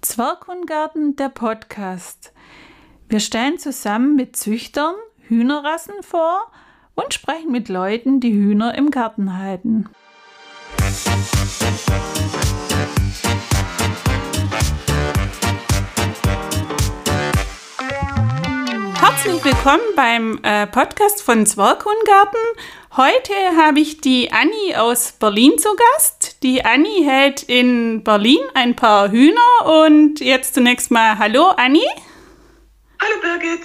Zwerghundgarten, der Podcast. Wir stellen zusammen mit Züchtern Hühnerrassen vor und sprechen mit Leuten, die Hühner im Garten halten. Herzlich willkommen beim äh, Podcast von Zwerghundgarten. Heute habe ich die Anni aus Berlin zu Gast. Die Anni hält in Berlin ein paar Hühner und jetzt zunächst mal Hallo Anni. Hallo Birgit.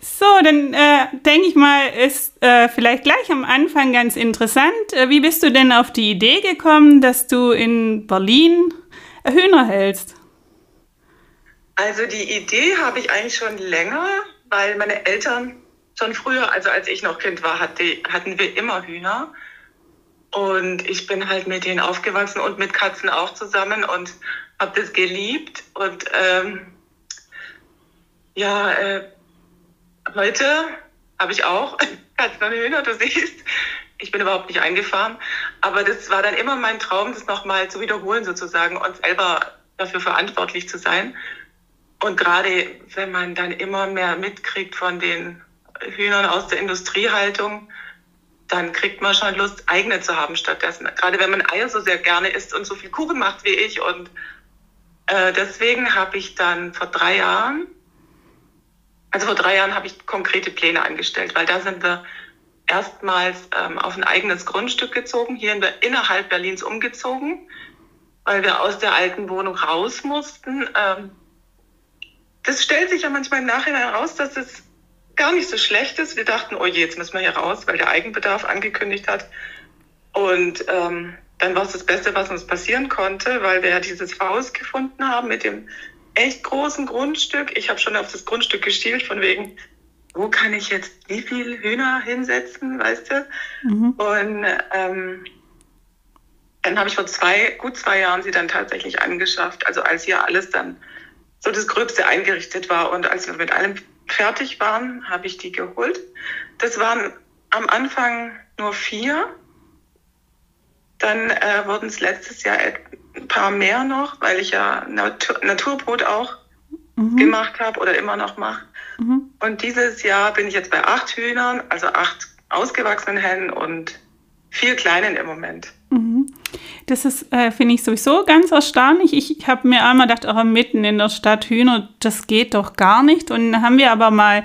So, dann äh, denke ich mal, ist äh, vielleicht gleich am Anfang ganz interessant. Äh, wie bist du denn auf die Idee gekommen, dass du in Berlin Hühner hältst? Also die Idee habe ich eigentlich schon länger, weil meine Eltern schon früher, also als ich noch Kind war, hatte, hatten wir immer Hühner. Und ich bin halt mit denen aufgewachsen und mit Katzen auch zusammen und habe das geliebt. Und ähm, ja, äh, heute habe ich auch Katzen und Hühner, du siehst. Ich bin überhaupt nicht eingefahren. Aber das war dann immer mein Traum, das nochmal zu wiederholen sozusagen und selber dafür verantwortlich zu sein. Und gerade wenn man dann immer mehr mitkriegt von den Hühnern aus der Industriehaltung, dann kriegt man schon Lust, eigene zu haben stattdessen. Gerade wenn man Eier so sehr gerne isst und so viel Kuchen macht wie ich. Und äh, deswegen habe ich dann vor drei Jahren, also vor drei Jahren habe ich konkrete Pläne angestellt, weil da sind wir erstmals ähm, auf ein eigenes Grundstück gezogen, hier in der, innerhalb Berlins umgezogen, weil wir aus der alten Wohnung raus mussten. Ähm, das stellt sich ja manchmal im Nachhinein raus, dass es gar nicht so schlecht ist. Wir dachten, oh je, jetzt müssen wir hier raus, weil der Eigenbedarf angekündigt hat. Und ähm, dann war es das Beste, was uns passieren konnte, weil wir ja dieses Haus gefunden haben mit dem echt großen Grundstück. Ich habe schon auf das Grundstück gestielt, von wegen, wo kann ich jetzt wie viel Hühner hinsetzen, weißt du? Mhm. Und ähm, dann habe ich vor zwei, gut zwei Jahren sie dann tatsächlich angeschafft. Also als hier alles dann so das Gröbste eingerichtet war und als wir mit allem fertig waren, habe ich die geholt. Das waren am Anfang nur vier. Dann äh, wurden es letztes Jahr ein paar mehr noch, weil ich ja Natur Naturbrot auch mhm. gemacht habe oder immer noch mache. Mhm. Und dieses Jahr bin ich jetzt bei acht Hühnern, also acht ausgewachsenen Hennen und vier kleinen im Moment. Mhm. Das ist, äh, finde ich sowieso ganz erstaunlich. Ich habe mir einmal gedacht, auch mitten in der Stadt Hühner, das geht doch gar nicht. Und dann haben wir aber mal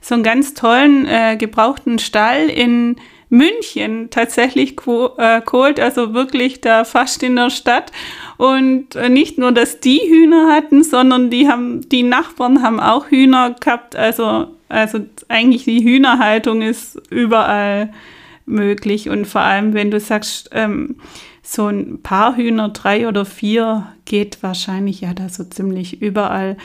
so einen ganz tollen äh, gebrauchten Stall in München tatsächlich äh, geholt, also wirklich da fast in der Stadt. Und äh, nicht nur, dass die Hühner hatten, sondern die haben, die Nachbarn haben auch Hühner gehabt. Also, also eigentlich die Hühnerhaltung ist überall möglich. Und vor allem, wenn du sagst, ähm, so ein paar Hühner, drei oder vier, geht wahrscheinlich ja da so ziemlich überall.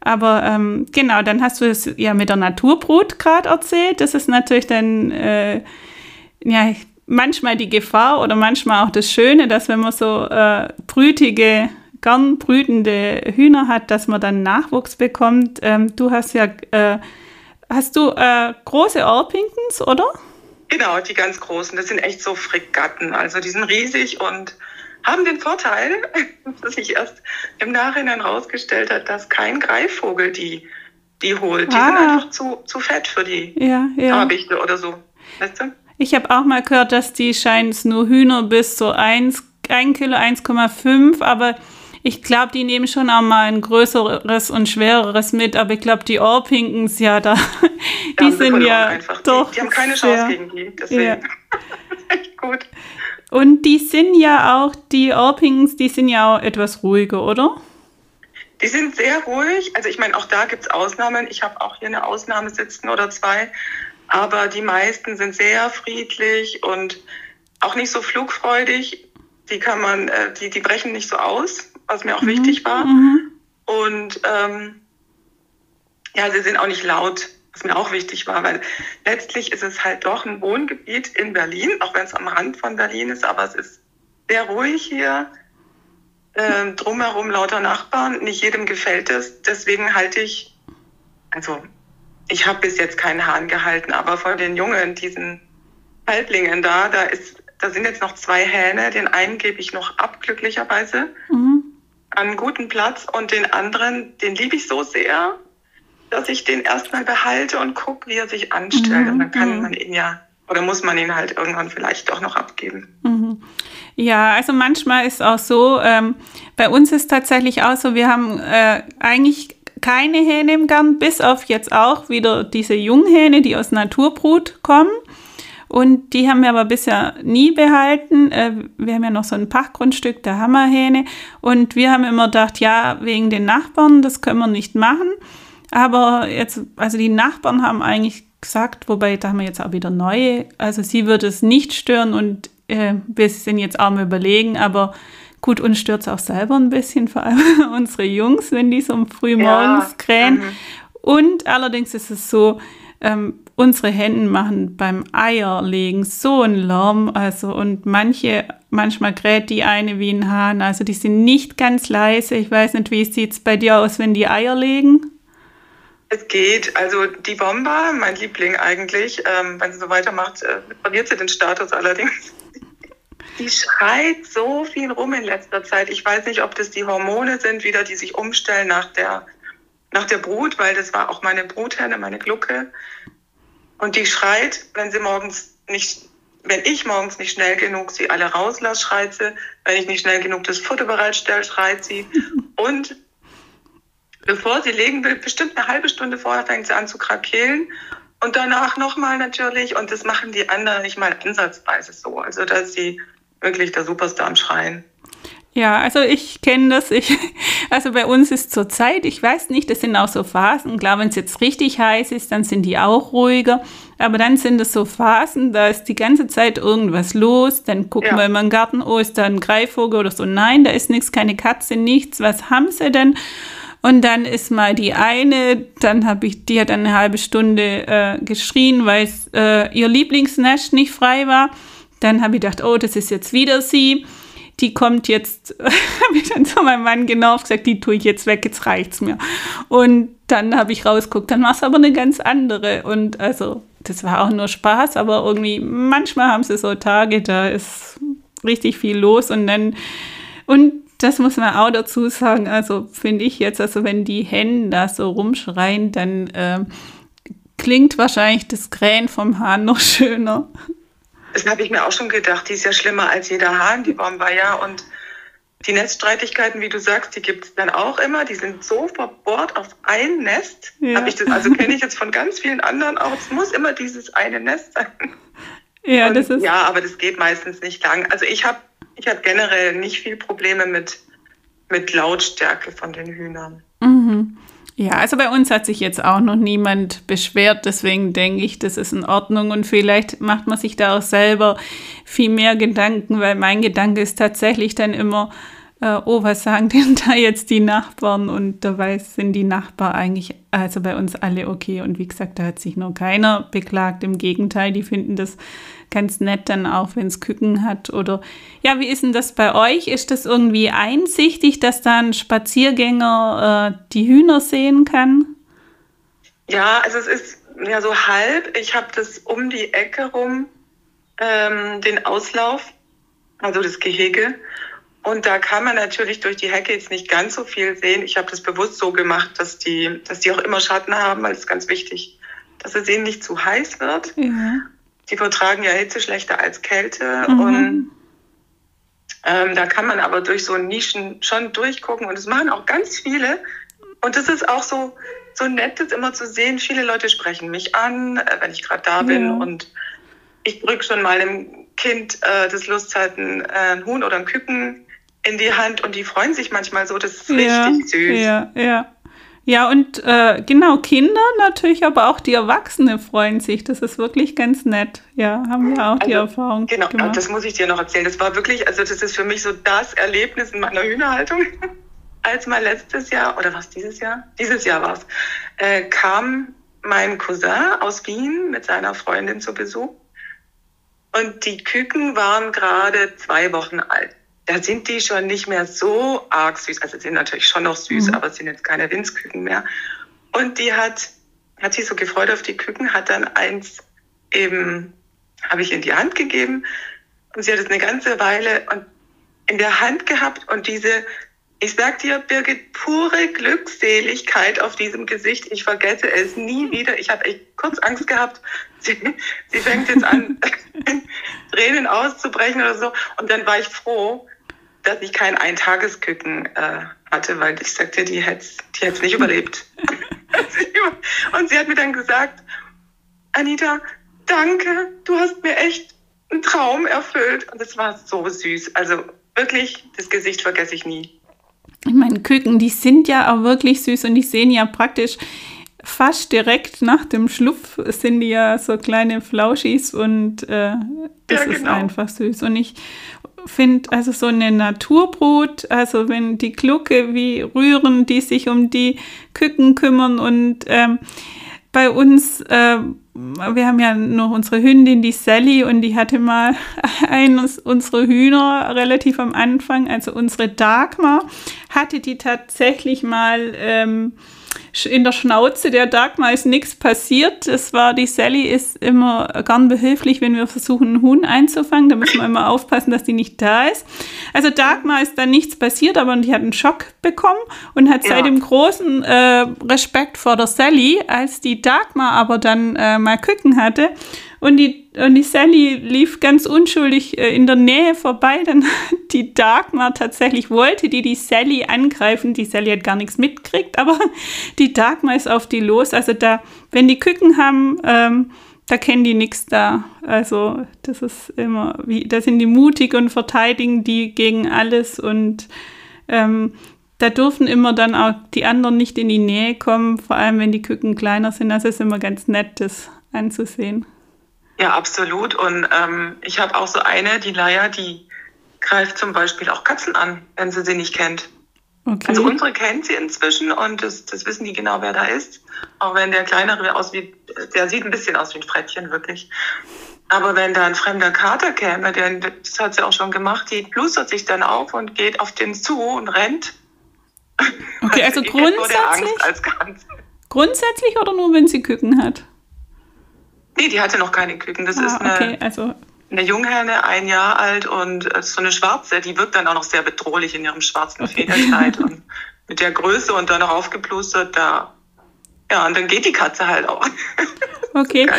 Aber ähm, genau, dann hast du es ja mit der Naturbrut gerade erzählt. Das ist natürlich dann äh, ja manchmal die Gefahr oder manchmal auch das Schöne, dass wenn man so äh, brütige, gern brütende Hühner hat, dass man dann Nachwuchs bekommt. Ähm, du hast ja, äh, hast du äh, große Orpingtons, oder? Genau, die ganz großen. Das sind echt so Fregatten. Also die sind riesig und haben den Vorteil, dass sich erst im Nachhinein herausgestellt hat, dass kein Greifvogel die, die holt. Die ah. sind einfach zu, zu fett für die ja, ja. Habichte oder so. Weißt du? Ich habe auch mal gehört, dass die scheinen es nur Hühner bis so 1, 1 Kilo, 1,5, aber ich glaube, die nehmen schon auch mal ein größeres und schwereres mit, aber ich glaube, die Orpinkens, ja, da, die sind ja einfach. doch. Die, die, haben keine Chance sehr, gegen die, deswegen. Ja. echt gut. Und die sind ja auch, die Orpinkens, die sind ja auch etwas ruhiger, oder? Die sind sehr ruhig. Also ich meine, auch da gibt es Ausnahmen. Ich habe auch hier eine Ausnahme sitzen oder zwei. Aber die meisten sind sehr friedlich und auch nicht so flugfreudig. Die kann man, äh, die, die brechen nicht so aus was mir auch mhm. wichtig war. Mhm. Und ähm, ja, sie sind auch nicht laut, was mir auch wichtig war, weil letztlich ist es halt doch ein Wohngebiet in Berlin, auch wenn es am Rand von Berlin ist, aber es ist sehr ruhig hier. Ähm, drumherum lauter Nachbarn, nicht jedem gefällt es. Deswegen halte ich, also ich habe bis jetzt keinen Hahn gehalten, aber von den Jungen, diesen Halblingen da, da ist, da sind jetzt noch zwei Hähne. Den einen gebe ich noch ab, glücklicherweise, mhm. An einen guten Platz. Und den anderen, den liebe ich so sehr, dass ich den erstmal behalte und gucke, wie er sich anstellt. Mhm. Und dann kann mhm. man ihn ja, oder muss man ihn halt irgendwann vielleicht doch noch abgeben. Mhm. Ja, also manchmal ist auch so, ähm, bei uns ist tatsächlich auch so, wir haben äh, eigentlich keine Hähne im Garten, bis auf jetzt auch wieder diese Junghähne, die aus Naturbrut kommen. Und die haben wir aber bisher nie behalten. Äh, wir haben ja noch so ein Pachtgrundstück der Hammerhähne. Und wir haben immer gedacht, ja, wegen den Nachbarn, das können wir nicht machen. Aber jetzt, also die Nachbarn haben eigentlich gesagt, wobei da haben wir jetzt auch wieder neue. Also sie würde es nicht stören und äh, wir sind jetzt auch mal überlegen, aber gut, uns stört es auch selber ein bisschen, vor allem unsere Jungs, wenn die so früh morgens ja. krähen. Mhm. Und allerdings ist es so, ähm, unsere Hände machen beim Eierlegen so einen Lärm, also und manche, manchmal kräht die eine wie ein Hahn, also die sind nicht ganz leise. Ich weiß nicht, wie sieht es bei dir aus, wenn die Eier legen? Es geht. Also die Bomba, mein Liebling eigentlich, ähm, wenn sie so weitermacht, äh, verliert sie den Status allerdings. Die schreit so viel rum in letzter Zeit. Ich weiß nicht, ob das die Hormone sind, wieder, die sich umstellen nach der, nach der Brut, weil das war auch meine Bruthenne, meine Glucke. Und die schreit, wenn sie morgens nicht, wenn ich morgens nicht schnell genug sie alle rauslasse, schreit sie. Wenn ich nicht schnell genug das Futter bereitstelle, schreit sie. Und bevor sie legen will, bestimmt eine halbe Stunde vorher fängt sie an zu krakeelen. Und danach nochmal natürlich. Und das machen die anderen nicht mal ansatzweise so. Also, dass sie wirklich der Superstar am Schreien. Ja, also ich kenne das. Ich, also bei uns ist zur Zeit, ich weiß nicht, das sind auch so Phasen. Klar, wenn es jetzt richtig heiß ist, dann sind die auch ruhiger. Aber dann sind es so Phasen, da ist die ganze Zeit irgendwas los. Dann gucken ja. wir immer im Garten, oh, ist da ein Greifvogel oder so. Nein, da ist nichts, keine Katze, nichts. Was haben sie denn? Und dann ist mal die eine, dann habe ich, die hat eine halbe Stunde äh, geschrien, weil äh, ihr Lieblingsnest nicht frei war. Dann habe ich gedacht, oh, das ist jetzt wieder sie. Die kommt jetzt, habe ich dann zu meinem Mann genau gesagt, die tue ich jetzt weg, jetzt reicht's mir. Und dann habe ich rausgeguckt, dann war es aber eine ganz andere. Und also, das war auch nur Spaß, aber irgendwie, manchmal haben sie so Tage, da ist richtig viel los und dann, und das muss man auch dazu sagen, also finde ich jetzt, also wenn die Hennen da so rumschreien, dann äh, klingt wahrscheinlich das Krähen vom Hahn noch schöner. Das habe ich mir auch schon gedacht. Die ist ja schlimmer als jeder Hahn, die Bomber, ja. Und die Neststreitigkeiten, wie du sagst, die gibt es dann auch immer. Die sind so verbohrt auf ein Nest. Ja. Hab ich das, also kenne ich jetzt von ganz vielen anderen auch. Es muss immer dieses eine Nest sein. Ja, Und, das ist. Ja, aber das geht meistens nicht lang. Also ich habe ich hab generell nicht viel Probleme mit, mit Lautstärke von den Hühnern. Mhm. Ja, also bei uns hat sich jetzt auch noch niemand beschwert, deswegen denke ich, das ist in Ordnung und vielleicht macht man sich da auch selber viel mehr Gedanken, weil mein Gedanke ist tatsächlich dann immer, äh, oh, was sagen denn da jetzt die Nachbarn? Und dabei sind die Nachbarn eigentlich, also bei uns alle okay. Und wie gesagt, da hat sich noch keiner beklagt. Im Gegenteil, die finden das ganz nett dann auch, wenn es Küken hat. Oder ja, wie ist denn das bei euch? Ist das irgendwie einsichtig, dass da ein Spaziergänger äh, die Hühner sehen kann? Ja, also es ist ja so halb. Ich habe das um die Ecke rum, ähm, den Auslauf, also das Gehege. Und da kann man natürlich durch die Hecke jetzt nicht ganz so viel sehen. Ich habe das bewusst so gemacht, dass die, dass die auch immer Schatten haben, weil es ganz wichtig, dass es ihnen nicht zu heiß wird. Ja. Die vertragen ja Hitze schlechter als Kälte. Mhm. Und ähm, da kann man aber durch so Nischen schon durchgucken. Und das machen auch ganz viele. Und das ist auch so, so nett, das immer zu sehen. Viele Leute sprechen mich an, äh, wenn ich gerade da bin. Ja. Und ich drücke schon mal einem Kind, äh, das Lust hat, ein, äh, ein Huhn oder ein Küken in die Hand und die freuen sich manchmal so. Das ist ja, richtig süß. Ja, ja. Ja, und äh, genau, Kinder natürlich, aber auch die Erwachsenen freuen sich. Das ist wirklich ganz nett. Ja, haben wir auch also, die Erfahrung. Genau, gemacht. das muss ich dir noch erzählen. Das war wirklich, also das ist für mich so das Erlebnis in meiner Hühnerhaltung. Als mal letztes Jahr, oder was dieses Jahr? Dieses Jahr war es, äh, kam mein Cousin aus Wien mit seiner Freundin zu Besuch. Und die Küken waren gerade zwei Wochen alt da sind die schon nicht mehr so arg süß. Also sind natürlich schon noch süß, mhm. aber sind jetzt keine Winzküken mehr. Und die hat hat sich so gefreut auf die Küken, hat dann eins eben, habe ich in die Hand gegeben und sie hat es eine ganze Weile in der Hand gehabt und diese, ich sag dir, Birgit, pure Glückseligkeit auf diesem Gesicht. Ich vergesse es nie wieder. Ich habe echt kurz Angst gehabt. Sie, sie fängt jetzt an, Tränen auszubrechen oder so. Und dann war ich froh, dass ich kein Eintagesküken äh, hatte, weil ich sagte, die hätte die hätte nicht überlebt. und sie hat mir dann gesagt, Anita, danke, du hast mir echt einen Traum erfüllt. Und es war so süß. Also wirklich, das Gesicht vergesse ich nie. Ich meine, Küken, die sind ja auch wirklich süß und die sehen ja praktisch fast direkt nach dem Schlupf sind die ja so kleine Flauschis und äh, das ja, genau. ist einfach süß. Und ich finde, also so eine Naturbrut, also wenn die Glucke wie rühren, die sich um die Küken kümmern und ähm, bei uns, äh, wir haben ja noch unsere Hündin, die Sally, und die hatte mal eines unserer Hühner relativ am Anfang, also unsere Dagmar, hatte die tatsächlich mal ähm, in der Schnauze der Dagmar ist nichts passiert. Es war, die Sally ist immer gern behilflich, wenn wir versuchen, einen Huhn einzufangen. Da müssen wir immer aufpassen, dass die nicht da ist. Also Dagmar ist dann nichts passiert, aber die hat einen Schock bekommen und hat ja. seitdem großen äh, Respekt vor der Sally. Als die Dagmar aber dann äh, mal Küken hatte und die, und die Sally lief ganz unschuldig äh, in der Nähe vorbei. Dann die Dagmar tatsächlich wollte die die Sally angreifen. Die Sally hat gar nichts mitgekriegt, aber die Dagmar ist auf die los. Also da, wenn die Küken haben, ähm, da kennen die nichts da. Also das ist immer, wie, da sind die mutig und verteidigen die gegen alles und ähm, da dürfen immer dann auch die anderen nicht in die Nähe kommen, vor allem wenn die Küken kleiner sind. Also ist immer ganz nett, das anzusehen. Ja, absolut. Und ähm, ich habe auch so eine, die Laia, die greift zum Beispiel auch Katzen an, wenn sie sie nicht kennt. Okay. Also unsere kennt sie inzwischen und das, das wissen die genau, wer da ist. Auch wenn der kleinere aussieht, der sieht ein bisschen aus wie ein Frettchen, wirklich. Aber wenn da ein fremder Kater käme, der, das hat sie auch schon gemacht, die plustert sich dann auf und geht auf den zu und rennt. Okay, also, also grundsätzlich, grundsätzlich oder nur, wenn sie Küken hat? Nee, die hatte noch keine Küken. Das ah, ist eine, okay, also. Eine Junghenne, ein Jahr alt und äh, so eine schwarze, die wirkt dann auch noch sehr bedrohlich in ihrem schwarzen. Federkleid und mit der Größe und dann noch aufgeplustert, da, ja, und dann geht die Katze halt auch. Okay.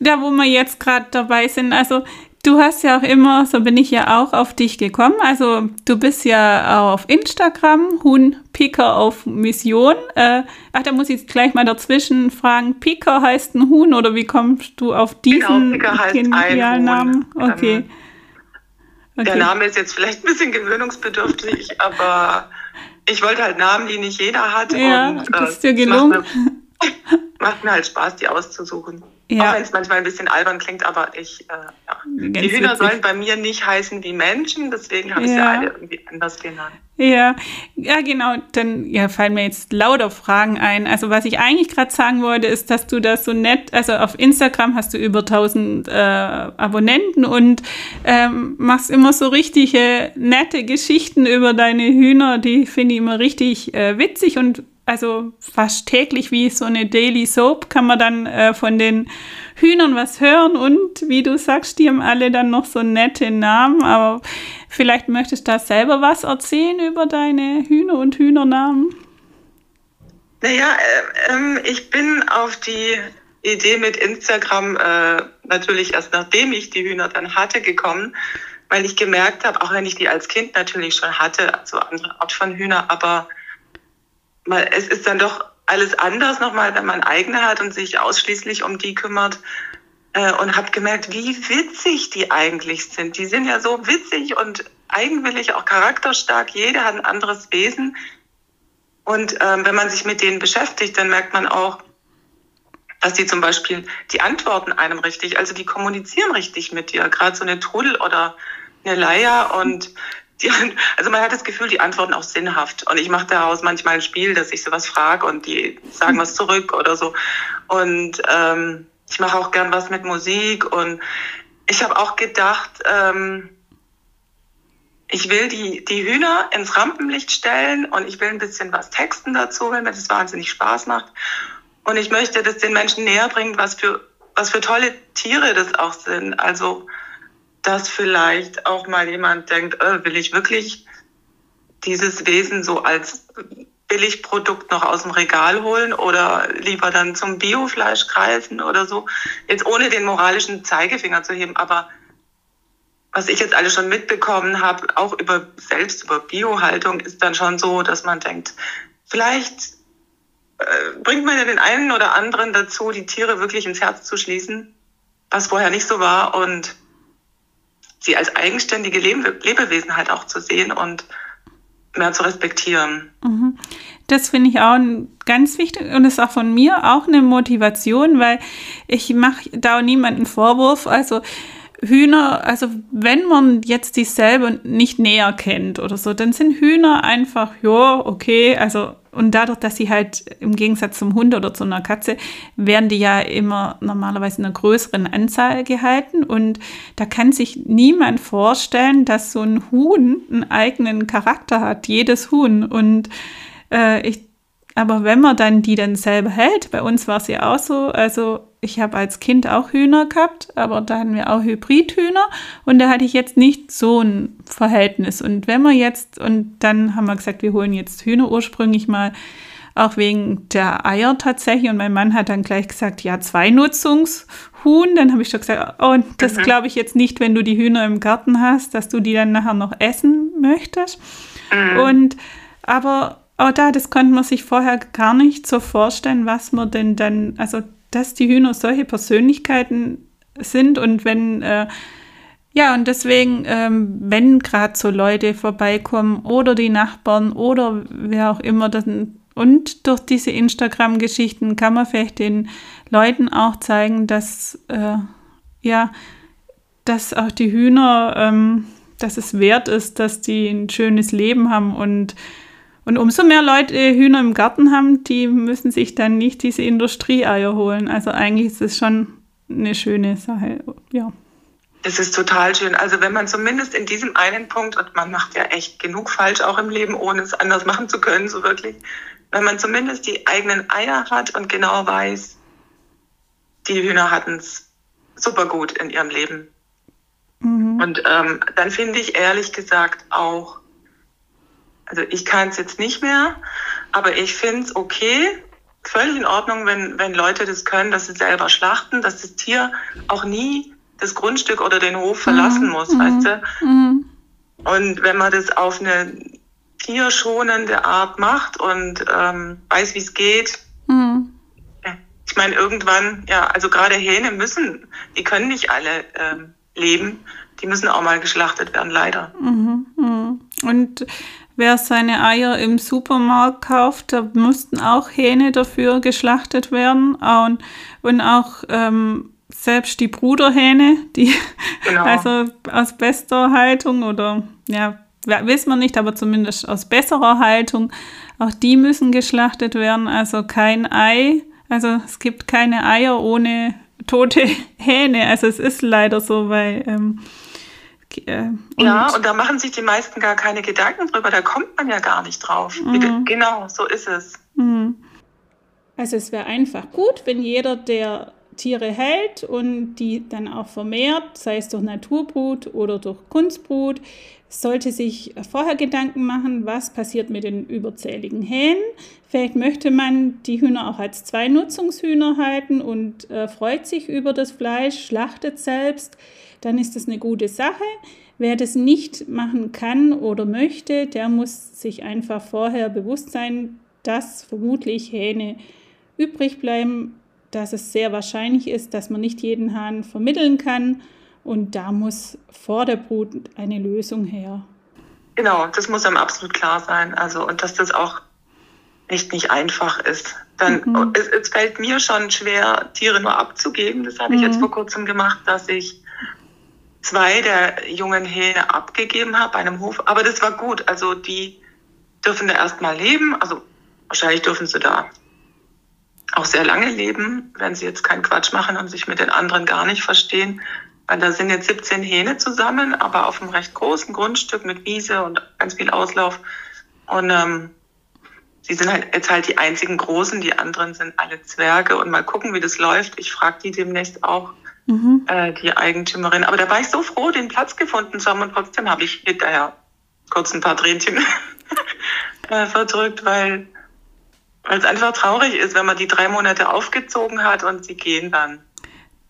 Da, wo wir jetzt gerade dabei sind, also Du hast ja auch immer, so bin ich ja auch auf dich gekommen. Also du bist ja auf Instagram, Huhn Picker auf Mission. Äh, ach, da muss ich gleich mal dazwischen fragen. Picker heißt ein Huhn oder wie kommst du auf diesen genau? Okay. Ähm, okay. Der Name ist jetzt vielleicht ein bisschen gewöhnungsbedürftig, aber ich wollte halt Namen, die nicht jeder hat. Ja, und, äh, das ist dir gelungen. Macht mir, macht mir halt Spaß, die auszusuchen. Ja. Auch wenn es manchmal ein bisschen albern klingt, aber ich, äh, ja. die Hühner witzig. sollen bei mir nicht heißen wie Menschen, deswegen habe ich ja. sie alle irgendwie anders genannt. Ja, ja, genau. Dann ja, fallen mir jetzt lauter Fragen ein. Also was ich eigentlich gerade sagen wollte, ist, dass du das so nett, also auf Instagram hast du über 1000 äh, Abonnenten und ähm, machst immer so richtige nette Geschichten über deine Hühner. Die finde ich immer richtig äh, witzig und also fast täglich wie so eine Daily Soap kann man dann äh, von den Hühnern was hören und wie du sagst, die haben alle dann noch so nette Namen, aber vielleicht möchtest du da selber was erzählen über deine Hühner und Hühnernamen? Naja, äh, äh, ich bin auf die Idee mit Instagram äh, natürlich erst nachdem ich die Hühner dann hatte gekommen, weil ich gemerkt habe, auch wenn ich die als Kind natürlich schon hatte, also andere Art von Hühner, aber es ist dann doch alles anders nochmal, wenn man eigene hat und sich ausschließlich um die kümmert. Äh, und habe gemerkt, wie witzig die eigentlich sind. Die sind ja so witzig und eigenwillig, auch charakterstark. Jeder hat ein anderes Wesen. Und ähm, wenn man sich mit denen beschäftigt, dann merkt man auch, dass die zum Beispiel, die antworten einem richtig, also die kommunizieren richtig mit dir. Gerade so eine Trudel oder eine Leier und die, also man hat das Gefühl, die antworten auch sinnhaft. Und ich mache daraus manchmal ein Spiel, dass ich sowas frage und die sagen was zurück oder so. Und ähm, ich mache auch gern was mit Musik. Und ich habe auch gedacht, ähm, ich will die, die Hühner ins Rampenlicht stellen und ich will ein bisschen was texten dazu, weil mir das wahnsinnig Spaß macht. Und ich möchte das den Menschen näher bringen, was für, was für tolle Tiere das auch sind. Also, dass vielleicht auch mal jemand denkt, äh, will ich wirklich dieses Wesen so als Billigprodukt noch aus dem Regal holen oder lieber dann zum Biofleisch greifen oder so. Jetzt ohne den moralischen Zeigefinger zu heben, aber was ich jetzt alles schon mitbekommen habe, auch über selbst über Biohaltung, ist dann schon so, dass man denkt, vielleicht äh, bringt man ja den einen oder anderen dazu, die Tiere wirklich ins Herz zu schließen, was vorher nicht so war und sie als eigenständige Lebewesen halt auch zu sehen und mehr zu respektieren. Mhm. Das finde ich auch ganz wichtig und ist auch von mir auch eine Motivation, weil ich mache da niemanden Vorwurf. Also Hühner, also wenn man jetzt die selber nicht näher kennt oder so, dann sind Hühner einfach, ja, okay, also und dadurch, dass sie halt im Gegensatz zum Hund oder zu einer Katze, werden die ja immer normalerweise in einer größeren Anzahl gehalten. Und da kann sich niemand vorstellen, dass so ein Huhn einen eigenen Charakter hat, jedes Huhn. Und äh, ich, aber wenn man dann die dann selber hält, bei uns war es ja auch so, also ich habe als Kind auch Hühner gehabt, aber da hatten wir auch Hybridhühner und da hatte ich jetzt nicht so ein Verhältnis. Und wenn wir jetzt, und dann haben wir gesagt, wir holen jetzt Hühner ursprünglich mal, auch wegen der Eier tatsächlich. Und mein Mann hat dann gleich gesagt, ja, zwei Nutzungshuhn. Dann habe ich schon gesagt, oh, das mhm. glaube ich jetzt nicht, wenn du die Hühner im Garten hast, dass du die dann nachher noch essen möchtest. Mhm. Und aber auch da, das konnte man sich vorher gar nicht so vorstellen, was man denn dann, also dass die Hühner solche Persönlichkeiten sind und wenn, äh, ja, und deswegen, ähm, wenn gerade so Leute vorbeikommen oder die Nachbarn oder wer auch immer, dann, und durch diese Instagram-Geschichten kann man vielleicht den Leuten auch zeigen, dass, äh, ja, dass auch die Hühner, ähm, dass es wert ist, dass die ein schönes Leben haben und und umso mehr Leute Hühner im Garten haben, die müssen sich dann nicht diese Industrieeier holen. Also eigentlich ist es schon eine schöne Sache, ja. Das ist total schön. Also wenn man zumindest in diesem einen Punkt, und man macht ja echt genug falsch auch im Leben, ohne es anders machen zu können, so wirklich, wenn man zumindest die eigenen Eier hat und genau weiß, die Hühner hatten es super gut in ihrem Leben. Mhm. Und ähm, dann finde ich ehrlich gesagt auch, also ich kann es jetzt nicht mehr, aber ich finde es okay, völlig in Ordnung, wenn, wenn Leute das können, dass sie selber schlachten, dass das Tier auch nie das Grundstück oder den Hof verlassen mhm. muss, mhm. weißt du? Mhm. Und wenn man das auf eine tierschonende Art macht und ähm, weiß, wie es geht, mhm. ich meine, irgendwann, ja, also gerade Hähne müssen, die können nicht alle ähm, leben, die müssen auch mal geschlachtet werden, leider. Mhm. Mhm. Und Wer seine Eier im Supermarkt kauft, da mussten auch Hähne dafür geschlachtet werden. Und, und auch ähm, selbst die Bruderhähne, die genau. also aus bester Haltung oder ja, wissen wir nicht, aber zumindest aus besserer Haltung, auch die müssen geschlachtet werden. Also kein Ei, also es gibt keine Eier ohne tote Hähne. Also es ist leider so, weil ähm, äh, und ja, und da machen sich die meisten gar keine Gedanken drüber, da kommt man ja gar nicht drauf. Mhm. Genau, so ist es. Mhm. Also es wäre einfach gut, wenn jeder, der Tiere hält und die dann auch vermehrt, sei es durch Naturbrut oder durch Kunstbrut, sollte sich vorher Gedanken machen, was passiert mit den überzähligen Hähnen. Vielleicht möchte man die Hühner auch als Zwei-Nutzungshühner halten und äh, freut sich über das Fleisch, schlachtet selbst dann ist das eine gute Sache. Wer das nicht machen kann oder möchte, der muss sich einfach vorher bewusst sein, dass vermutlich Hähne übrig bleiben, dass es sehr wahrscheinlich ist, dass man nicht jeden Hahn vermitteln kann und da muss vor der Brut eine Lösung her. Genau, das muss einem absolut klar sein. Also und dass das auch echt nicht einfach ist. Dann mhm. es, es, fällt mir schon schwer, Tiere nur abzugeben. Das habe mhm. ich jetzt mhm. vor kurzem gemacht, dass ich zwei der jungen Hähne abgegeben habe bei einem Hof. Aber das war gut. Also die dürfen da erstmal leben. Also wahrscheinlich dürfen sie da auch sehr lange leben, wenn sie jetzt keinen Quatsch machen und sich mit den anderen gar nicht verstehen. Weil da sind jetzt 17 Hähne zusammen, aber auf einem recht großen Grundstück mit Wiese und ganz viel Auslauf. Und ähm, sie sind halt jetzt halt die einzigen Großen, die anderen sind alle Zwerge und mal gucken, wie das läuft. Ich frage die demnächst auch, mhm. äh, die Eigentümerin. Aber da war ich so froh, den Platz gefunden zu haben und trotzdem habe ich hinterher kurz ein paar Tränchen äh, verdrückt, weil es einfach traurig ist, wenn man die drei Monate aufgezogen hat und sie gehen dann.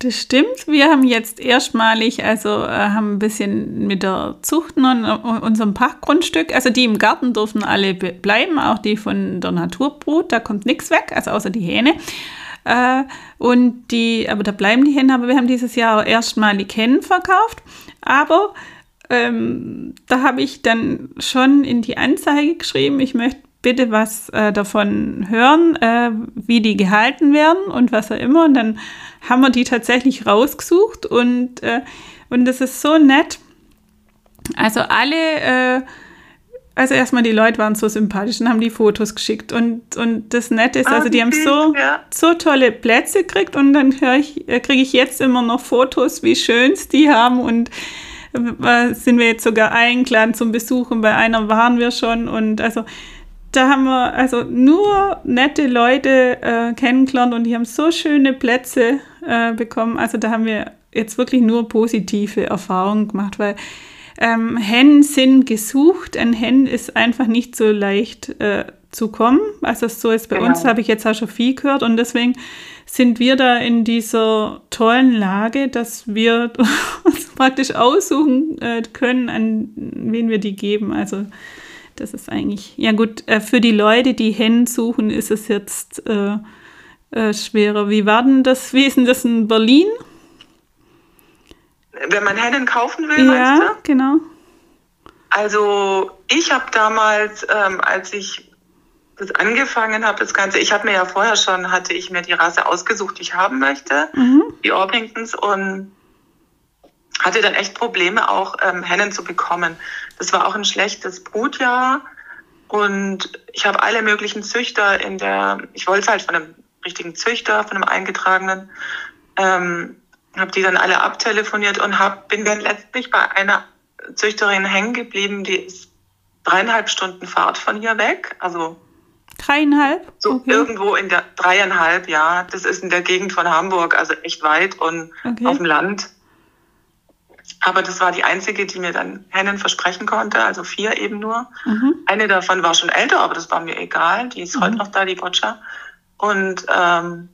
Das stimmt. Wir haben jetzt erstmalig, also äh, haben ein bisschen mit der Zucht und unserem Pachtgrundstück, also die im Garten dürfen alle bleiben, auch die von der Naturbrut, da kommt nichts weg, also außer die Hähne. Äh, und die, aber da bleiben die Hähne, aber wir haben dieses Jahr erstmalig Hennen verkauft. Aber ähm, da habe ich dann schon in die Anzeige geschrieben, ich möchte bitte was äh, davon hören, äh, wie die gehalten werden und was auch immer. Und dann haben wir die tatsächlich rausgesucht und, äh, und das ist so nett. Also alle, äh, also erstmal die Leute waren so sympathisch und haben die Fotos geschickt und, und das Nette ist, also die haben so, so tolle Plätze gekriegt und dann ich, äh, kriege ich jetzt immer noch Fotos, wie schön es die haben und äh, sind wir jetzt sogar eingeladen zum Besuchen. Bei einer waren wir schon und also da haben wir also nur nette Leute äh, kennengelernt und die haben so schöne Plätze äh, bekommen. Also da haben wir jetzt wirklich nur positive Erfahrungen gemacht, weil ähm, Hennen sind gesucht. Ein Hen ist einfach nicht so leicht äh, zu kommen. Also so ist bei genau. uns, habe ich jetzt auch schon viel gehört und deswegen sind wir da in dieser tollen Lage, dass wir uns praktisch aussuchen äh, können, an wen wir die geben. Also das ist eigentlich, ja gut, äh, für die Leute, die Hennen suchen, ist es jetzt äh, äh, schwerer. Wie war denn das? Wie ist denn das in Berlin? Wenn man Hennen kaufen will, ja, meinst du? genau. Also ich habe damals, ähm, als ich das angefangen habe, das Ganze, ich habe mir ja vorher schon, hatte ich mir die Rasse ausgesucht, die ich haben möchte, mhm. die Orpingtons und hatte dann echt Probleme auch ähm, Hennen zu bekommen. Das war auch ein schlechtes Brutjahr und ich habe alle möglichen Züchter in der, ich wollte halt von einem richtigen Züchter, von einem eingetragenen, ähm, habe die dann alle abtelefoniert und hab, bin dann letztlich bei einer Züchterin hängen geblieben, die ist dreieinhalb Stunden Fahrt von hier weg, also Dreieinhalb? So okay. irgendwo in der dreieinhalb, ja. Das ist in der Gegend von Hamburg, also echt weit und okay. auf dem Land. Aber das war die einzige, die mir dann Hennen versprechen konnte, also vier eben nur. Mhm. Eine davon war schon älter, aber das war mir egal. Die ist mhm. heute noch da, die Boccia. Und ähm,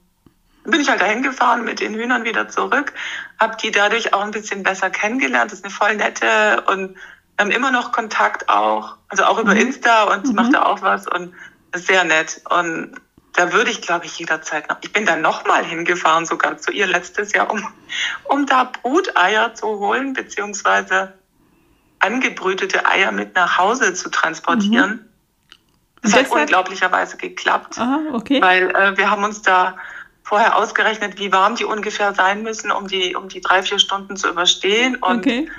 bin ich halt dahin gefahren mit den Hühnern wieder zurück, habe die dadurch auch ein bisschen besser kennengelernt. Das ist eine voll nette und wir haben immer noch Kontakt auch, also auch über mhm. Insta und sie mhm. macht da auch was und ist sehr nett. Und da würde ich, glaube ich, jederzeit noch. Ich bin da nochmal hingefahren, sogar zu ihr letztes Jahr, um, um da Bruteier zu holen, beziehungsweise angebrütete Eier mit nach Hause zu transportieren. Mhm. Das hat unglaublicherweise geklappt, Aha, okay. weil äh, wir haben uns da vorher ausgerechnet, wie warm die ungefähr sein müssen, um die, um die drei, vier Stunden zu überstehen. Und okay.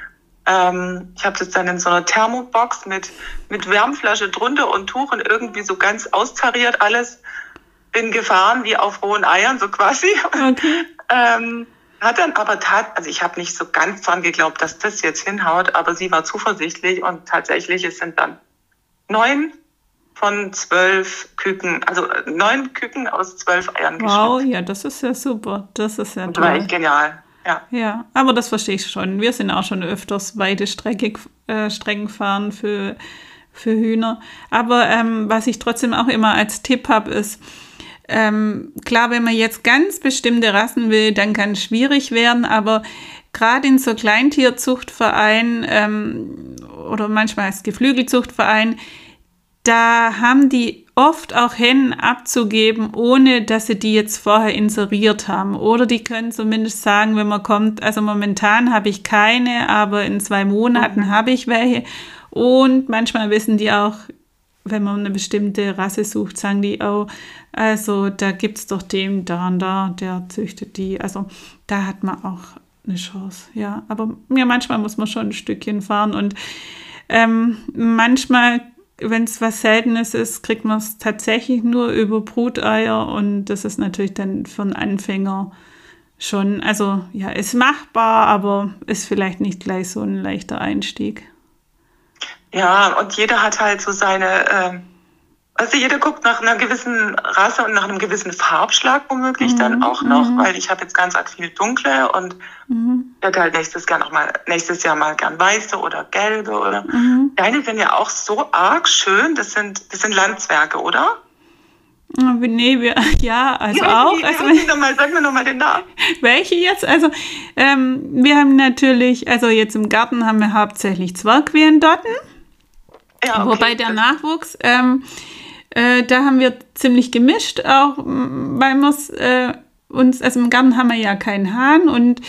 ähm, ich habe das dann in so einer Thermobox mit, mit Wärmflasche drunter und Tuch und irgendwie so ganz austariert alles bin gefahren wie auf rohen Eiern, so quasi. Okay. ähm, hat dann aber tat, also ich habe nicht so ganz dran geglaubt, dass das jetzt hinhaut, aber sie war zuversichtlich und tatsächlich es sind dann neun von zwölf Küken, also neun Küken aus zwölf Eiern. Wow, ja, das ist ja super. Das ist ja und toll. war echt genial. Ja. ja, aber das verstehe ich schon. Wir sind auch schon öfters weite Strecke, äh, Strecken fahren für, für Hühner. Aber ähm, was ich trotzdem auch immer als Tipp habe, ist, ähm, klar, wenn man jetzt ganz bestimmte Rassen will, dann kann es schwierig werden, aber gerade in so Kleintierzuchtvereinen ähm, oder manchmal als Geflügelzuchtverein, da haben die oft auch Hennen abzugeben, ohne dass sie die jetzt vorher inseriert haben. Oder die können zumindest sagen, wenn man kommt, also momentan habe ich keine, aber in zwei Monaten mhm. habe ich welche. Und manchmal wissen die auch, wenn man eine bestimmte Rasse sucht, sagen die, oh, also da gibt es doch den da und da, der züchtet die. Also da hat man auch eine Chance, ja. Aber ja, manchmal muss man schon ein Stückchen fahren und ähm, manchmal, wenn es was Seltenes ist, kriegt man es tatsächlich nur über Bruteier und das ist natürlich dann für einen Anfänger schon, also ja, ist machbar, aber ist vielleicht nicht gleich so ein leichter Einstieg. Ja, und jeder hat halt so seine, äh, Also jeder guckt nach einer gewissen Rasse und nach einem gewissen Farbschlag womöglich mhm. dann auch noch, mhm. weil ich habe jetzt ganz arg viel dunkle und mhm. hätte halt nächstes Jahr noch mal, nächstes Jahr mal gern weiße oder gelbe oder. Mhm. Deine sind ja auch so arg schön. Das sind, das sind Landzwerge, oder? Nee, wir, ja, also ja, auch. Also, noch mal, sag mir nochmal den Namen. Welche jetzt? Also, ähm, wir haben natürlich, also jetzt im Garten haben wir hauptsächlich Zwergquerendotten. Ja, okay. Wobei der Nachwuchs, ähm, äh, da haben wir ziemlich gemischt, auch weil wir äh, uns, also im Garten haben wir ja keinen Hahn und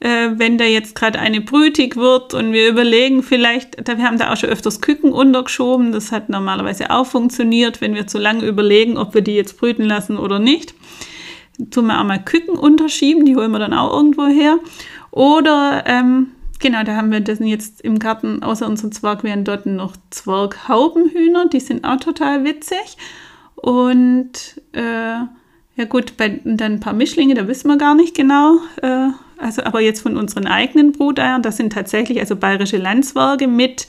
äh, wenn da jetzt gerade eine brütig wird und wir überlegen vielleicht, wir haben da auch schon öfters Küken untergeschoben, das hat normalerweise auch funktioniert, wenn wir zu lange überlegen, ob wir die jetzt brüten lassen oder nicht. Tun wir auch mal Küken unterschieben, die holen wir dann auch irgendwo her. Oder, ähm, genau, da haben wir das jetzt im Garten, außer unseren Zwergwehendotten, noch Zwerghaubenhühner, die sind auch total witzig. Und äh, ja gut, bei, dann ein paar Mischlinge, da wissen wir gar nicht genau, äh, also aber jetzt von unseren eigenen Bruteiern, das sind tatsächlich also bayerische Landzwerge mit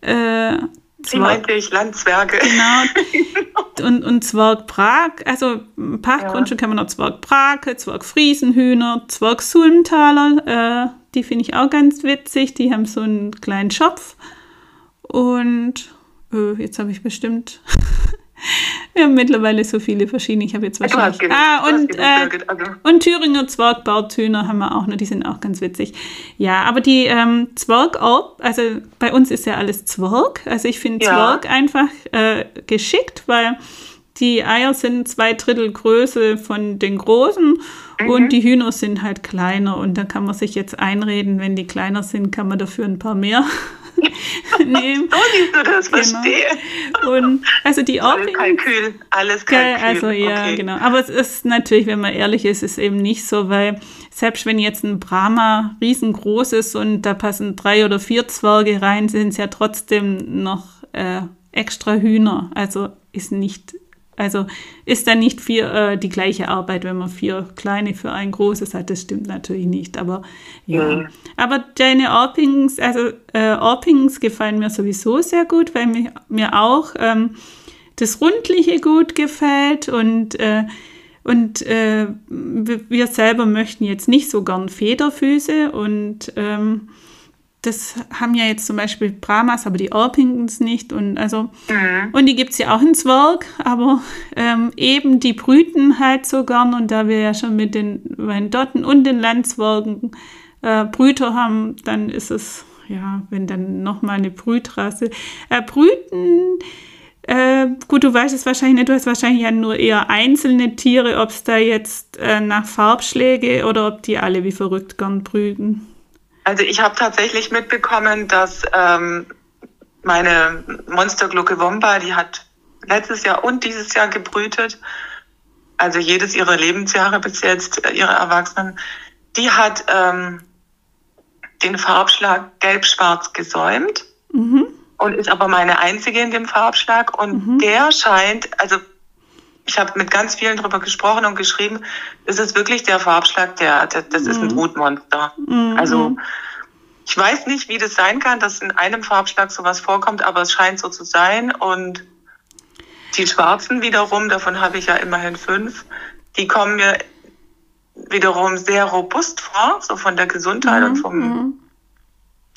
äh, Zwerg, meinte ich, Landzwerge. Genau. und, und Zwerg Prag, also Pachgrundstück ja. haben wir noch Zwerg Prag, Zwerg Friesenhühner, Zwerg Sulmtaler, äh, die finde ich auch ganz witzig, die haben so einen kleinen Schopf. Und äh, jetzt habe ich bestimmt Wir haben mittlerweile so viele verschiedene. Ich habe jetzt wahrscheinlich. Genug, ah, und, äh, also. und Thüringer Zwergbarthühner haben wir auch noch, die sind auch ganz witzig. Ja, aber die ähm, Zwergorb, also bei uns ist ja alles Zwerg. Also ich finde ja. Zwerg einfach äh, geschickt, weil die Eier sind zwei Drittel Größe von den großen mhm. und die Hühner sind halt kleiner. Und da kann man sich jetzt einreden, wenn die kleiner sind, kann man dafür ein paar mehr nehmen. so siehst du das, genau. verstehe. Und also die Orping, Kalkül, alles Kalkül. Also ja, okay. genau. Aber es ist natürlich, wenn man ehrlich ist, ist eben nicht so, weil selbst wenn jetzt ein Brahma riesengroß ist und da passen drei oder vier Zwerge rein, sind es ja trotzdem noch äh, extra Hühner. Also ist nicht also ist dann nicht vier, äh, die gleiche Arbeit, wenn man vier kleine für ein großes hat. Das stimmt natürlich nicht. Aber ja. ja. Aber deine Orpings, also äh, Orpings gefallen mir sowieso sehr gut, weil mir, mir auch ähm, das Rundliche gut gefällt und äh, und äh, wir selber möchten jetzt nicht so gern Federfüße und ähm, das haben ja jetzt zum Beispiel Brahmas, aber die Orpingtons nicht. Und, also, mhm. und die gibt es ja auch in Zwerg, aber ähm, eben die brüten halt so gern. Und da wir ja schon mit den Weindotten und den Landzwergen äh, Brüter haben, dann ist es, ja, wenn dann nochmal eine Brütrasse. Äh, Brüten, äh, gut, du weißt es wahrscheinlich nicht, du hast wahrscheinlich ja nur eher einzelne Tiere, ob es da jetzt äh, nach Farbschläge oder ob die alle wie verrückt gern brüten. Also ich habe tatsächlich mitbekommen, dass ähm, meine Monsterglucke Womba, die hat letztes Jahr und dieses Jahr gebrütet, also jedes ihrer Lebensjahre bis jetzt, äh, ihre Erwachsenen, die hat ähm, den Farbschlag gelb-schwarz gesäumt mhm. und ist aber meine einzige in dem Farbschlag und mhm. der scheint, also ich habe mit ganz vielen darüber gesprochen und geschrieben, es ist wirklich der Farbschlag, der, der das mhm. ist ein mhm. Brutmonster. Mhm. Also ich weiß nicht, wie das sein kann, dass in einem Farbschlag sowas vorkommt, aber es scheint so zu sein. Und die Schwarzen wiederum, davon habe ich ja immerhin fünf, die kommen mir wiederum sehr robust vor, so von der Gesundheit mhm. und vom. Mhm.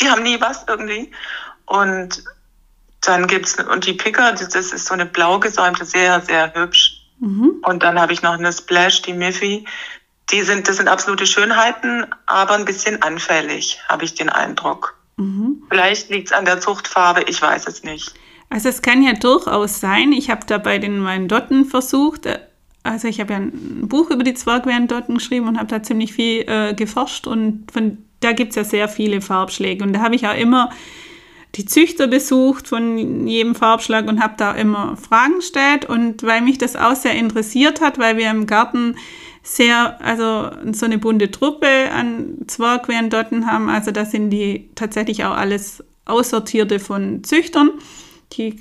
Die haben nie was irgendwie. Und dann gibt's und die Picker, das ist so eine blau gesäumte, sehr, sehr hübsch. Mhm. Und dann habe ich noch eine Splash, die Miffy. Die sind, das sind absolute Schönheiten, aber ein bisschen anfällig, habe ich den Eindruck. Mhm. Vielleicht liegt es an der Zuchtfarbe, ich weiß es nicht. Also es kann ja durchaus sein, ich habe da bei den meinen Dotten versucht, äh, also ich habe ja ein Buch über die Zwergwehendotten geschrieben und habe da ziemlich viel äh, geforscht und von da gibt es ja sehr viele Farbschläge und da habe ich auch immer die Züchter besucht von jedem Farbschlag und habe da immer Fragen gestellt. Und weil mich das auch sehr interessiert hat, weil wir im Garten sehr, also so eine bunte Truppe an Zwergquerendotten haben, also da sind die tatsächlich auch alles Aussortierte von Züchtern, die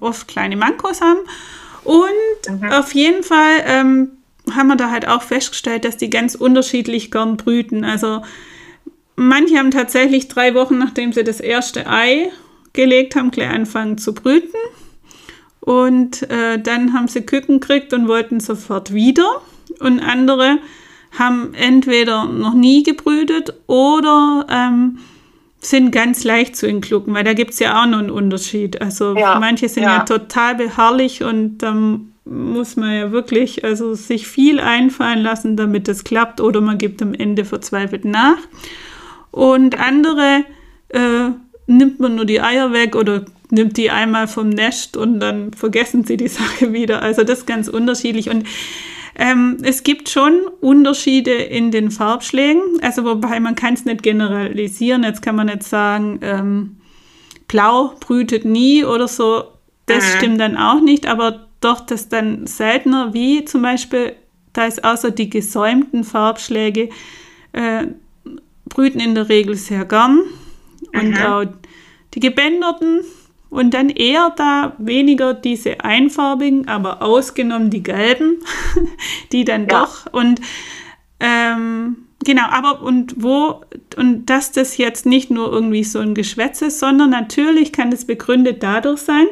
oft kleine Mankos haben. Und mhm. auf jeden Fall ähm, haben wir da halt auch festgestellt, dass die ganz unterschiedlich gern brüten. Also Manche haben tatsächlich drei Wochen, nachdem sie das erste Ei gelegt haben, gleich anfangen zu brüten. Und äh, dann haben sie Küken gekriegt und wollten sofort wieder. Und andere haben entweder noch nie gebrütet oder ähm, sind ganz leicht zu entglucken, weil da gibt es ja auch noch einen Unterschied. Also ja, manche sind ja. ja. total beharrlich und dann muss man ja wirklich also sich viel einfallen lassen, damit es klappt, oder man gibt am Ende verzweifelt nach. Und andere äh, nimmt man nur die Eier weg oder nimmt die einmal vom Nest und dann vergessen sie die Sache wieder. Also das ist ganz unterschiedlich. Und ähm, es gibt schon Unterschiede in den Farbschlägen, also wobei man kann es nicht generalisieren. Jetzt kann man nicht sagen, ähm, blau brütet nie oder so. Das mhm. stimmt dann auch nicht, aber doch das dann seltener, wie zum Beispiel, da ist außer die gesäumten Farbschläge, äh, brüten in der Regel sehr gern. Und mhm. auch die gebänderten und dann eher da weniger diese einfarbigen, aber ausgenommen die gelben, die dann ja. doch und ähm, genau, aber und wo und dass das jetzt nicht nur irgendwie so ein Geschwätz ist, sondern natürlich kann das begründet dadurch sein,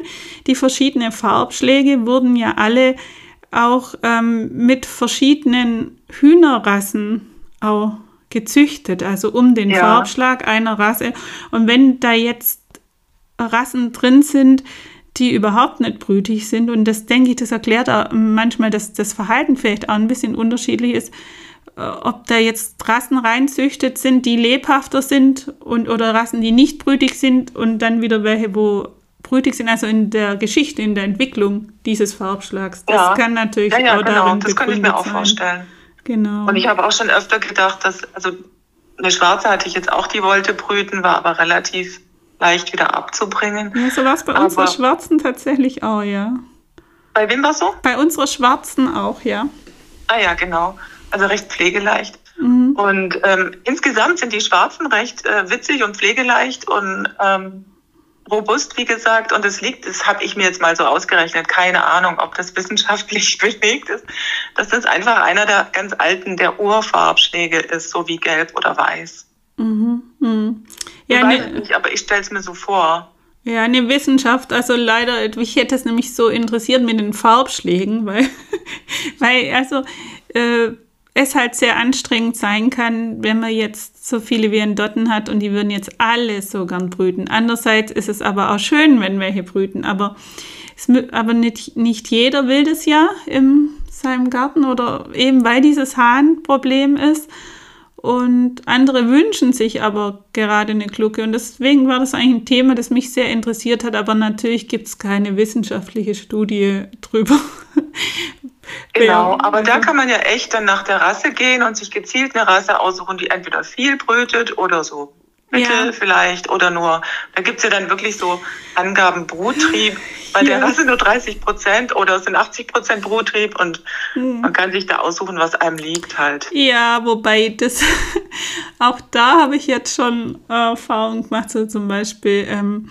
die verschiedenen Farbschläge wurden ja alle auch ähm, mit verschiedenen Hühnerrassen auch gezüchtet, also um den ja. Farbschlag einer Rasse. Und wenn da jetzt Rassen drin sind, die überhaupt nicht brütig sind, und das denke ich, das erklärt auch manchmal, dass das Verhalten vielleicht auch ein bisschen unterschiedlich ist, äh, ob da jetzt Rassen reinzüchtet sind, die lebhafter sind und oder Rassen, die nicht brütig sind und dann wieder welche, wo brütig sind, also in der Geschichte, in der Entwicklung dieses Farbschlags. Das ja. kann natürlich ja, ja, auch genau. darin Das kann ich mir auch sein. vorstellen. Genau. Und ich habe auch schon öfter gedacht, dass, also eine schwarze hatte ich jetzt auch, die wollte brüten, war aber relativ leicht wieder abzubringen. Ja, so war es bei aber unserer Schwarzen tatsächlich auch, ja. Bei wem war es so? Bei unserer Schwarzen auch, ja. Ah ja, genau. Also recht pflegeleicht. Mhm. Und ähm, insgesamt sind die Schwarzen recht äh, witzig und pflegeleicht und ähm, robust, wie gesagt. Und es liegt, das habe ich mir jetzt mal so ausgerechnet, keine Ahnung, ob das wissenschaftlich belegt ist, dass das einfach einer der ganz alten, der Urfarbschläge ist, so wie gelb oder weiß. Mhm. Mhm. Ja, ich weiß ne, nicht, aber ich stelle es mir so vor. Ja, eine Wissenschaft, also leider, mich hätte es nämlich so interessiert mit den Farbschlägen, weil, weil also äh, es halt sehr anstrengend sein kann, wenn man jetzt so viele wie hat und die würden jetzt alle so gern brüten. Andererseits ist es aber auch schön, wenn welche brüten, aber, es, aber nicht, nicht jeder will das ja in seinem Garten oder eben weil dieses Hahnproblem ist. Und andere wünschen sich aber gerade eine Glucke. Und deswegen war das eigentlich ein Thema, das mich sehr interessiert hat. Aber natürlich gibt es keine wissenschaftliche Studie drüber, Genau, aber da kann man ja echt dann nach der Rasse gehen und sich gezielt eine Rasse aussuchen, die entweder viel brütet oder so Mittel ja. vielleicht oder nur, da gibt es ja dann wirklich so Angaben Bruttrieb, bei ja. der Rasse nur 30 Prozent oder es sind 80 Prozent Bruttrieb und mhm. man kann sich da aussuchen, was einem liegt halt. Ja, wobei das, auch da habe ich jetzt schon Erfahrung gemacht, so zum Beispiel, ähm,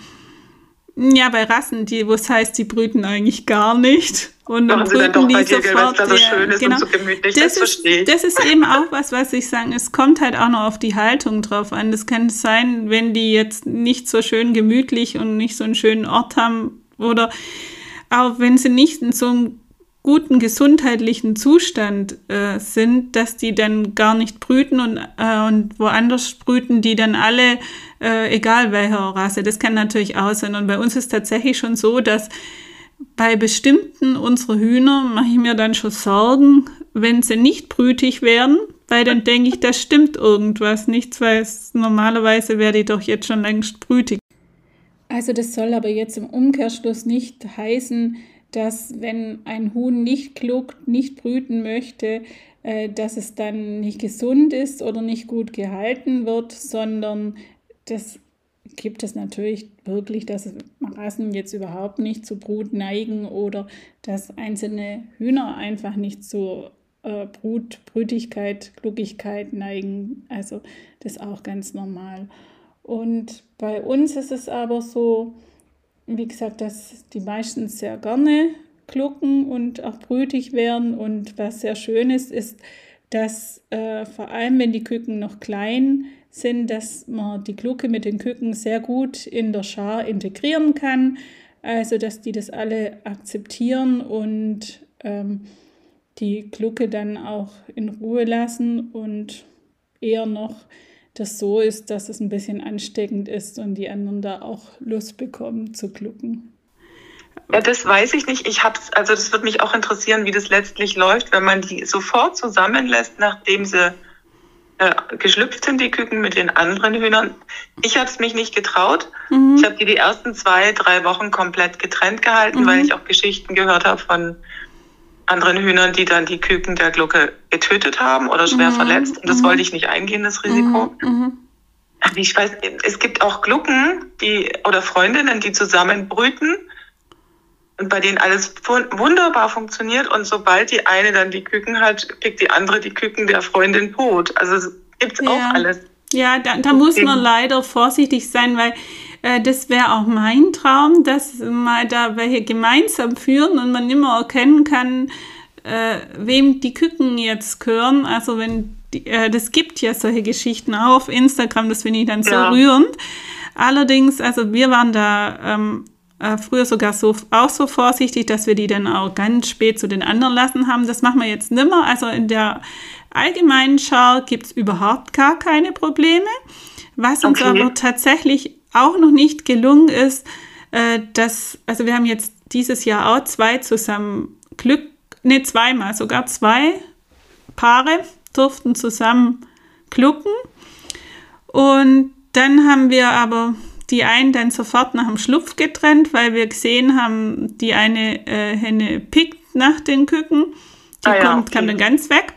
ja, bei Rassen, die, wo es heißt, die brüten eigentlich gar nicht. Und dann Machen brüten die dir, sofort. Da so schön ist genau. und so gemütlich, das, das ich. Das ist eben auch was, was ich sagen, es kommt halt auch noch auf die Haltung drauf an. Das kann sein, wenn die jetzt nicht so schön gemütlich und nicht so einen schönen Ort haben oder auch wenn sie nicht in so einem guten gesundheitlichen Zustand äh, sind, dass die dann gar nicht brüten und, äh, und woanders brüten die dann alle, äh, egal welcher Rasse. Das kann natürlich auch sein. Und bei uns ist tatsächlich schon so, dass bei bestimmten unserer Hühner mache ich mir dann schon Sorgen, wenn sie nicht brütig werden, weil dann denke ich, da stimmt irgendwas nicht, weil normalerweise wäre die doch jetzt schon längst brütig. Also das soll aber jetzt im Umkehrschluss nicht heißen, dass wenn ein Huhn nicht kluckt, nicht brüten möchte, äh, dass es dann nicht gesund ist oder nicht gut gehalten wird, sondern das gibt es natürlich wirklich, dass Rassen jetzt überhaupt nicht zu Brut neigen oder dass einzelne Hühner einfach nicht zur äh, Brut, Brütigkeit, Gluckigkeit neigen. Also das ist auch ganz normal. Und bei uns ist es aber so, wie gesagt, dass die meisten sehr gerne glucken und auch brütig werden. Und was sehr schön ist, ist, dass äh, vor allem, wenn die Küken noch klein sind, dass man die Glucke mit den Küken sehr gut in der Schar integrieren kann. Also, dass die das alle akzeptieren und ähm, die Glucke dann auch in Ruhe lassen und eher noch das so ist, dass es ein bisschen ansteckend ist und die anderen da auch Lust bekommen zu glucken. Ja, das weiß ich nicht. Ich hab's, also das würde mich auch interessieren, wie das letztlich läuft, wenn man die sofort zusammenlässt, nachdem sie äh, geschlüpft sind, die Küken mit den anderen Hühnern. Ich habe es mich nicht getraut. Mhm. Ich habe die die ersten zwei, drei Wochen komplett getrennt gehalten, mhm. weil ich auch Geschichten gehört habe von anderen Hühnern, die dann die Küken der Glucke getötet haben oder schwer mhm. verletzt. Und das mhm. wollte ich nicht eingehen, das Risiko. Mhm. mhm. Ich weiß, es gibt auch Glucken, die oder Freundinnen, die zusammen brüten und bei denen alles wunderbar funktioniert. Und sobald die eine dann die Küken hat, pickt die andere die Küken der Freundin tot. Also gibt's ja. auch alles. Ja, da, da muss man leider vorsichtig sein, weil das wäre auch mein Traum, dass mal da welche gemeinsam führen und man immer erkennen kann, äh, wem die Küken jetzt gehören. Also wenn die, äh, das gibt ja solche Geschichten auch auf Instagram, das finde ich dann so ja. rührend. Allerdings, also wir waren da ähm, äh, früher sogar so auch so vorsichtig, dass wir die dann auch ganz spät zu den anderen lassen haben. Das machen wir jetzt nimmer. Also in der allgemeinen Schau gibt es überhaupt gar keine Probleme. Was uns okay. aber tatsächlich auch noch nicht gelungen ist, äh, dass, also wir haben jetzt dieses Jahr auch zwei zusammen Glück, ne, zweimal, sogar zwei Paare durften zusammen glucken. Und dann haben wir aber die einen dann sofort nach dem Schlupf getrennt, weil wir gesehen haben, die eine äh, Henne pickt nach den Küken. Die ah, ja, kommt, okay. kam dann ganz weg.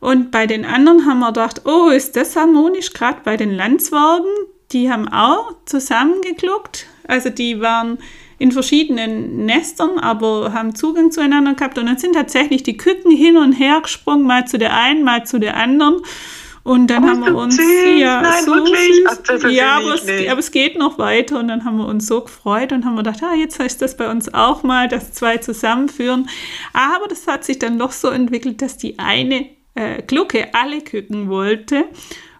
Und bei den anderen haben wir gedacht, oh, ist das harmonisch, gerade bei den Landsworten. Die haben auch zusammengekluckt. Also die waren in verschiedenen Nestern, aber haben Zugang zueinander gehabt. Und dann sind tatsächlich die Küken hin und her gesprungen, mal zu der einen, mal zu der anderen. Und dann oh, haben wir uns süß. ja Nein, so wirklich? Ach, ja, aber es, aber es, geht noch weiter und dann haben wir uns so gefreut und haben wir gedacht, ah, jetzt heißt das bei uns auch mal, dass zwei zusammenführen. Aber das hat sich dann doch so entwickelt, dass die eine äh, Glucke alle Küken wollte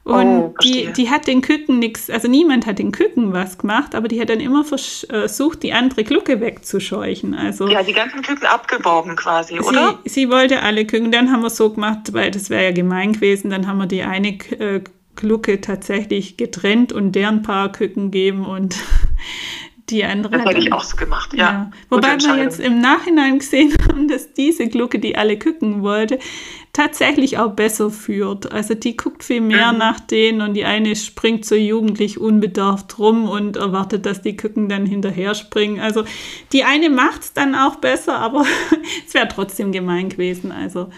und oh, die, die hat den Küken nichts, also niemand hat den Küken was gemacht, aber die hat dann immer versucht, die andere Glucke wegzuscheuchen. Also, ja, die ganzen Küken abgeworben quasi, oder? Sie, sie wollte alle Küken, dann haben wir es so gemacht, weil das wäre ja gemein gewesen, dann haben wir die eine äh, Glucke tatsächlich getrennt und deren paar Küken geben und die andere. Das hätte ich auch so gemacht, ja. ja. Wobei wir jetzt im Nachhinein gesehen haben, dass diese Glucke, die alle Küken wollte, tatsächlich auch besser führt. Also die guckt viel mehr mhm. nach denen und die eine springt so jugendlich unbedarft rum und erwartet, dass die Küken dann hinterher springen. Also die eine macht es dann auch besser, aber es wäre trotzdem gemein gewesen. Also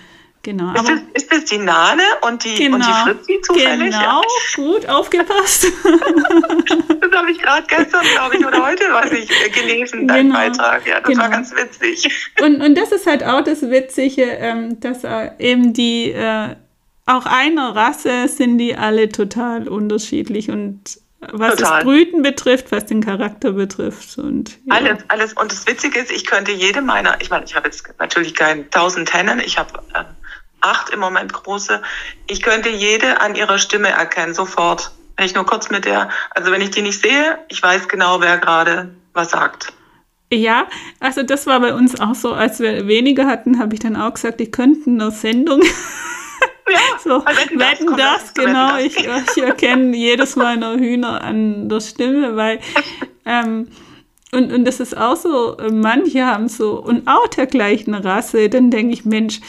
Genau. Ist, das, ist das die Nane und die, genau, und die genau. Fritzi zufällig? Genau, ja. gut aufgepasst. das habe ich gerade gestern, glaube ich, oder heute, was ich äh, gelesen, deinen genau. Beitrag. Ja, das genau. war ganz witzig. Und, und das ist halt auch das Witzige, ähm, dass äh, eben die, äh, auch einer Rasse sind die alle total unterschiedlich und was Total. das Brüten betrifft, was den Charakter betrifft. Und, ja. Alles, alles. Und das Witzige ist, ich könnte jede meiner, ich meine, ich habe jetzt natürlich keinen tausend Hennen, ich habe acht im Moment große. Ich könnte jede an ihrer Stimme erkennen, sofort. Wenn ich nur kurz mit der, also wenn ich die nicht sehe, ich weiß genau, wer gerade was sagt. Ja, also das war bei uns auch so, als wir weniger hatten, habe ich dann auch gesagt, die könnten eine Sendung. Ja, so, wetten das, wetten das genau. Ich, ich erkenne jedes meiner Hühner an der Stimme, weil ähm, und, und das ist auch so, manche haben so, und auch der gleichen Rasse, dann denke ich, Mensch,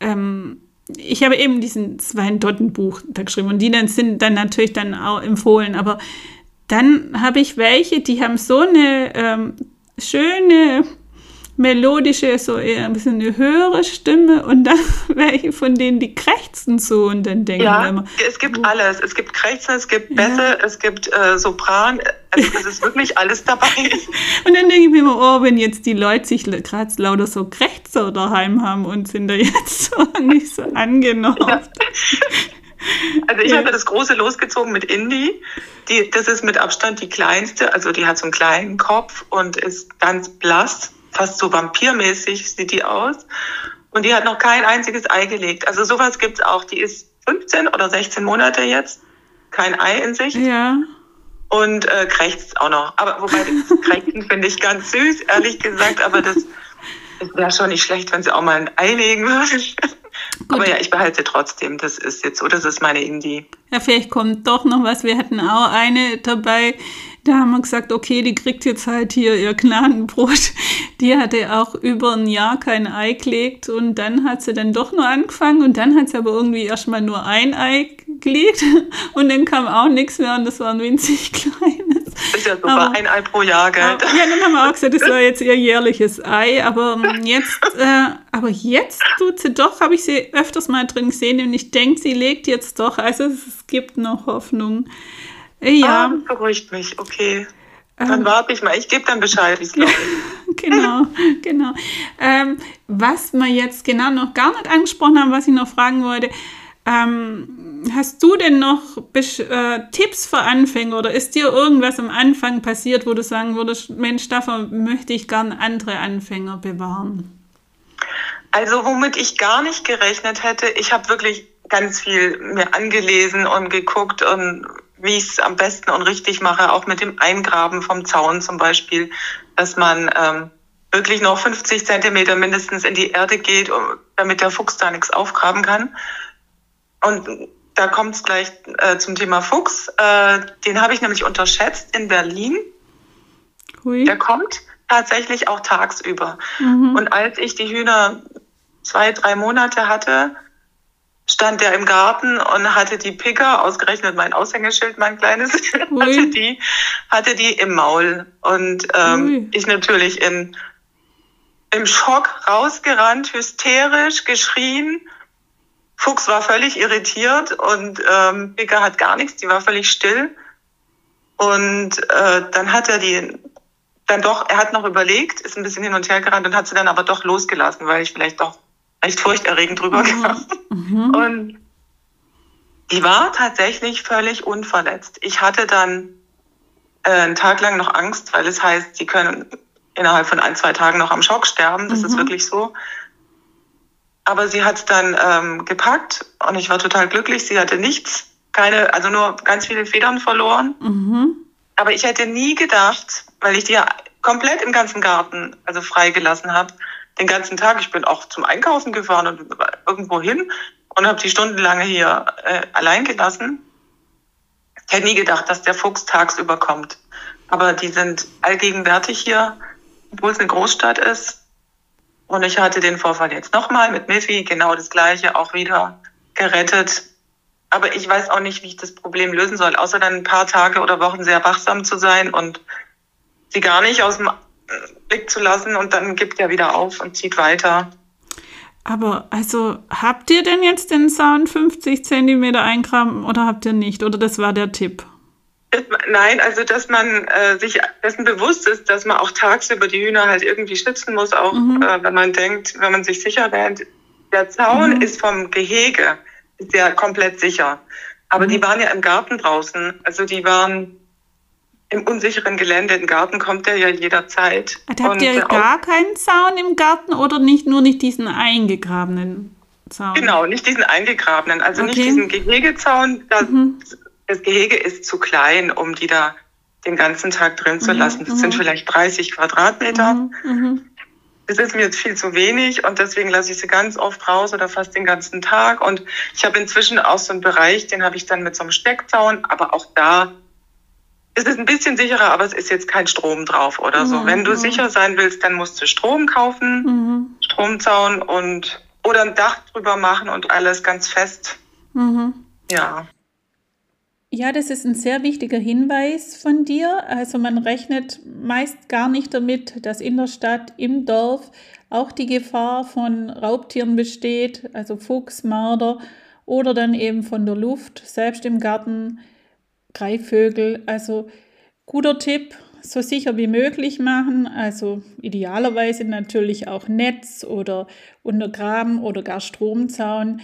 ähm, ich habe eben diesen Zweien-Dotten-Buch da geschrieben und die dann sind dann natürlich dann auch empfohlen, aber dann habe ich welche, die haben so eine ähm, schöne melodische, so eher ein bisschen eine höhere Stimme und dann welche von denen, die krächzen so und dann denken ja, immer. Es gibt oh. alles. Es gibt Krächzen, es gibt Bässe, ja. es gibt äh, Sopran. Also es ist wirklich alles dabei. und dann denke ich mir immer, oh, wenn jetzt die Leute sich gerade lauter so Krächzer daheim haben und sind da jetzt so nicht so angenommen. Ja. Also ich ja. habe das große losgezogen mit Indie. Die, das ist mit Abstand die kleinste. Also die hat so einen kleinen Kopf und ist ganz blass fast so vampirmäßig sieht die aus. Und die hat noch kein einziges Ei gelegt. Also sowas gibt's auch. Die ist 15 oder 16 Monate jetzt. Kein Ei in sich. Ja. und äh, krächzt auch noch. Aber wobei das Krächzen finde ich ganz süß, ehrlich gesagt, aber das, das wäre schon nicht schlecht, wenn sie auch mal ein Ei legen würde. Aber ja, ich behalte trotzdem. Das ist jetzt so, das ist meine Indie. Ja, vielleicht kommt doch noch was. Wir hatten auch eine dabei, da haben wir gesagt, okay, die kriegt jetzt halt hier ihr Gnadenbrot. Die hatte auch über ein Jahr kein Ei gelegt und dann hat sie dann doch nur angefangen und dann hat sie aber irgendwie erstmal nur ein Ei gelegt und dann kam auch nichts mehr und das war ein winzig kleines. Ist ja super, aber, ein Ei pro Jahr, gell? Aber, ja, dann haben wir auch gesagt, das war jetzt ihr jährliches Ei, aber ähm, jetzt, äh, aber jetzt tut sie doch, habe ich sie öfters mal drin gesehen und ich denke, sie legt jetzt doch, also es gibt noch Hoffnung. Ja. Ah, beruhigt mich, okay. Dann ähm, warte ich mal. Ich gebe dann Bescheid, wie es läuft. genau, genau. Ähm, was wir jetzt genau noch gar nicht angesprochen haben, was ich noch fragen wollte, ähm, hast du denn noch äh, Tipps für Anfänger oder ist dir irgendwas am Anfang passiert, wo du sagen würdest, Mensch, davon möchte ich gern andere Anfänger bewahren? Also womit ich gar nicht gerechnet hätte, ich habe wirklich ganz viel mir angelesen und geguckt und wie ich es am besten und richtig mache, auch mit dem Eingraben vom Zaun zum Beispiel, dass man ähm, wirklich noch 50 Zentimeter mindestens in die Erde geht, damit der Fuchs da nichts aufgraben kann. Und da kommt es gleich äh, zum Thema Fuchs. Äh, den habe ich nämlich unterschätzt in Berlin. Hui. Der kommt tatsächlich auch tagsüber. Mhm. Und als ich die Hühner zwei, drei Monate hatte, stand der im Garten und hatte die Picker, ausgerechnet mein Aushängeschild, mein kleines, hatte die, hatte die im Maul. Und ähm, ich natürlich in, im Schock rausgerannt, hysterisch geschrien. Fuchs war völlig irritiert und ähm, Picker hat gar nichts, die war völlig still. Und äh, dann hat er die dann doch, er hat noch überlegt, ist ein bisschen hin und her gerannt und hat sie dann aber doch losgelassen, weil ich vielleicht doch echt furchterregend drüber mhm. mhm. Und die war tatsächlich völlig unverletzt. Ich hatte dann äh, einen Tag lang noch Angst, weil es heißt, sie können innerhalb von ein, zwei Tagen noch am Schock sterben. Das mhm. ist wirklich so. Aber sie hat es dann ähm, gepackt und ich war total glücklich. Sie hatte nichts, keine, also nur ganz viele Federn verloren. Mhm. Aber ich hätte nie gedacht, weil ich die ja komplett im ganzen Garten also freigelassen habe, den ganzen Tag. Ich bin auch zum Einkaufen gefahren und irgendwo hin und habe die stundenlange hier äh, allein gelassen. Ich hätte nie gedacht, dass der Fuchs tagsüber kommt. Aber die sind allgegenwärtig hier, obwohl es eine Großstadt ist. Und ich hatte den Vorfall jetzt nochmal mit Miffy, genau das gleiche, auch wieder gerettet. Aber ich weiß auch nicht, wie ich das Problem lösen soll, außer dann ein paar Tage oder Wochen sehr wachsam zu sein und sie gar nicht aus dem Blick zu lassen und dann gibt er wieder auf und zieht weiter. Aber also habt ihr denn jetzt den Sound 50 Zentimeter eingraben oder habt ihr nicht? Oder das war der Tipp? Nein, also dass man äh, sich dessen bewusst ist, dass man auch tagsüber die Hühner halt irgendwie schützen muss, auch mhm. äh, wenn man denkt, wenn man sich sicher wähnt. Der Zaun mhm. ist vom Gehege, ist ja komplett sicher. Aber mhm. die waren ja im Garten draußen. Also die waren im unsicheren Gelände, im Garten kommt er ja jederzeit. Habt und ihr gar keinen Zaun im Garten oder nicht nur nicht diesen eingegrabenen Zaun? Genau, nicht diesen eingegrabenen, also okay. nicht diesen Gehegezaun. Das, mhm. das, Gehege ist zu klein, um die da den ganzen Tag drin zu mhm. lassen. Das mhm. sind vielleicht 30 Quadratmeter. Mhm, mhm. Das ist mir jetzt viel zu wenig und deswegen lasse ich sie ganz oft raus oder fast den ganzen Tag. Und ich habe inzwischen auch so einen Bereich, den habe ich dann mit so einem Steckzaun, aber auch da es ist ein bisschen sicherer, aber es ist jetzt kein Strom drauf oder so. Mhm. Wenn du sicher sein willst, dann musst du Strom kaufen, mhm. Stromzaun und oder ein Dach drüber machen und alles ganz fest. Mhm. Ja. Ja, das ist ein sehr wichtiger Hinweis von dir. Also man rechnet meist gar nicht damit, dass in der Stadt, im Dorf auch die Gefahr von Raubtieren besteht, also Fuchs, Marder oder dann eben von der Luft, selbst im Garten Greifvögel. Also guter Tipp, so sicher wie möglich machen. Also idealerweise natürlich auch Netz oder Untergraben oder gar Stromzaun.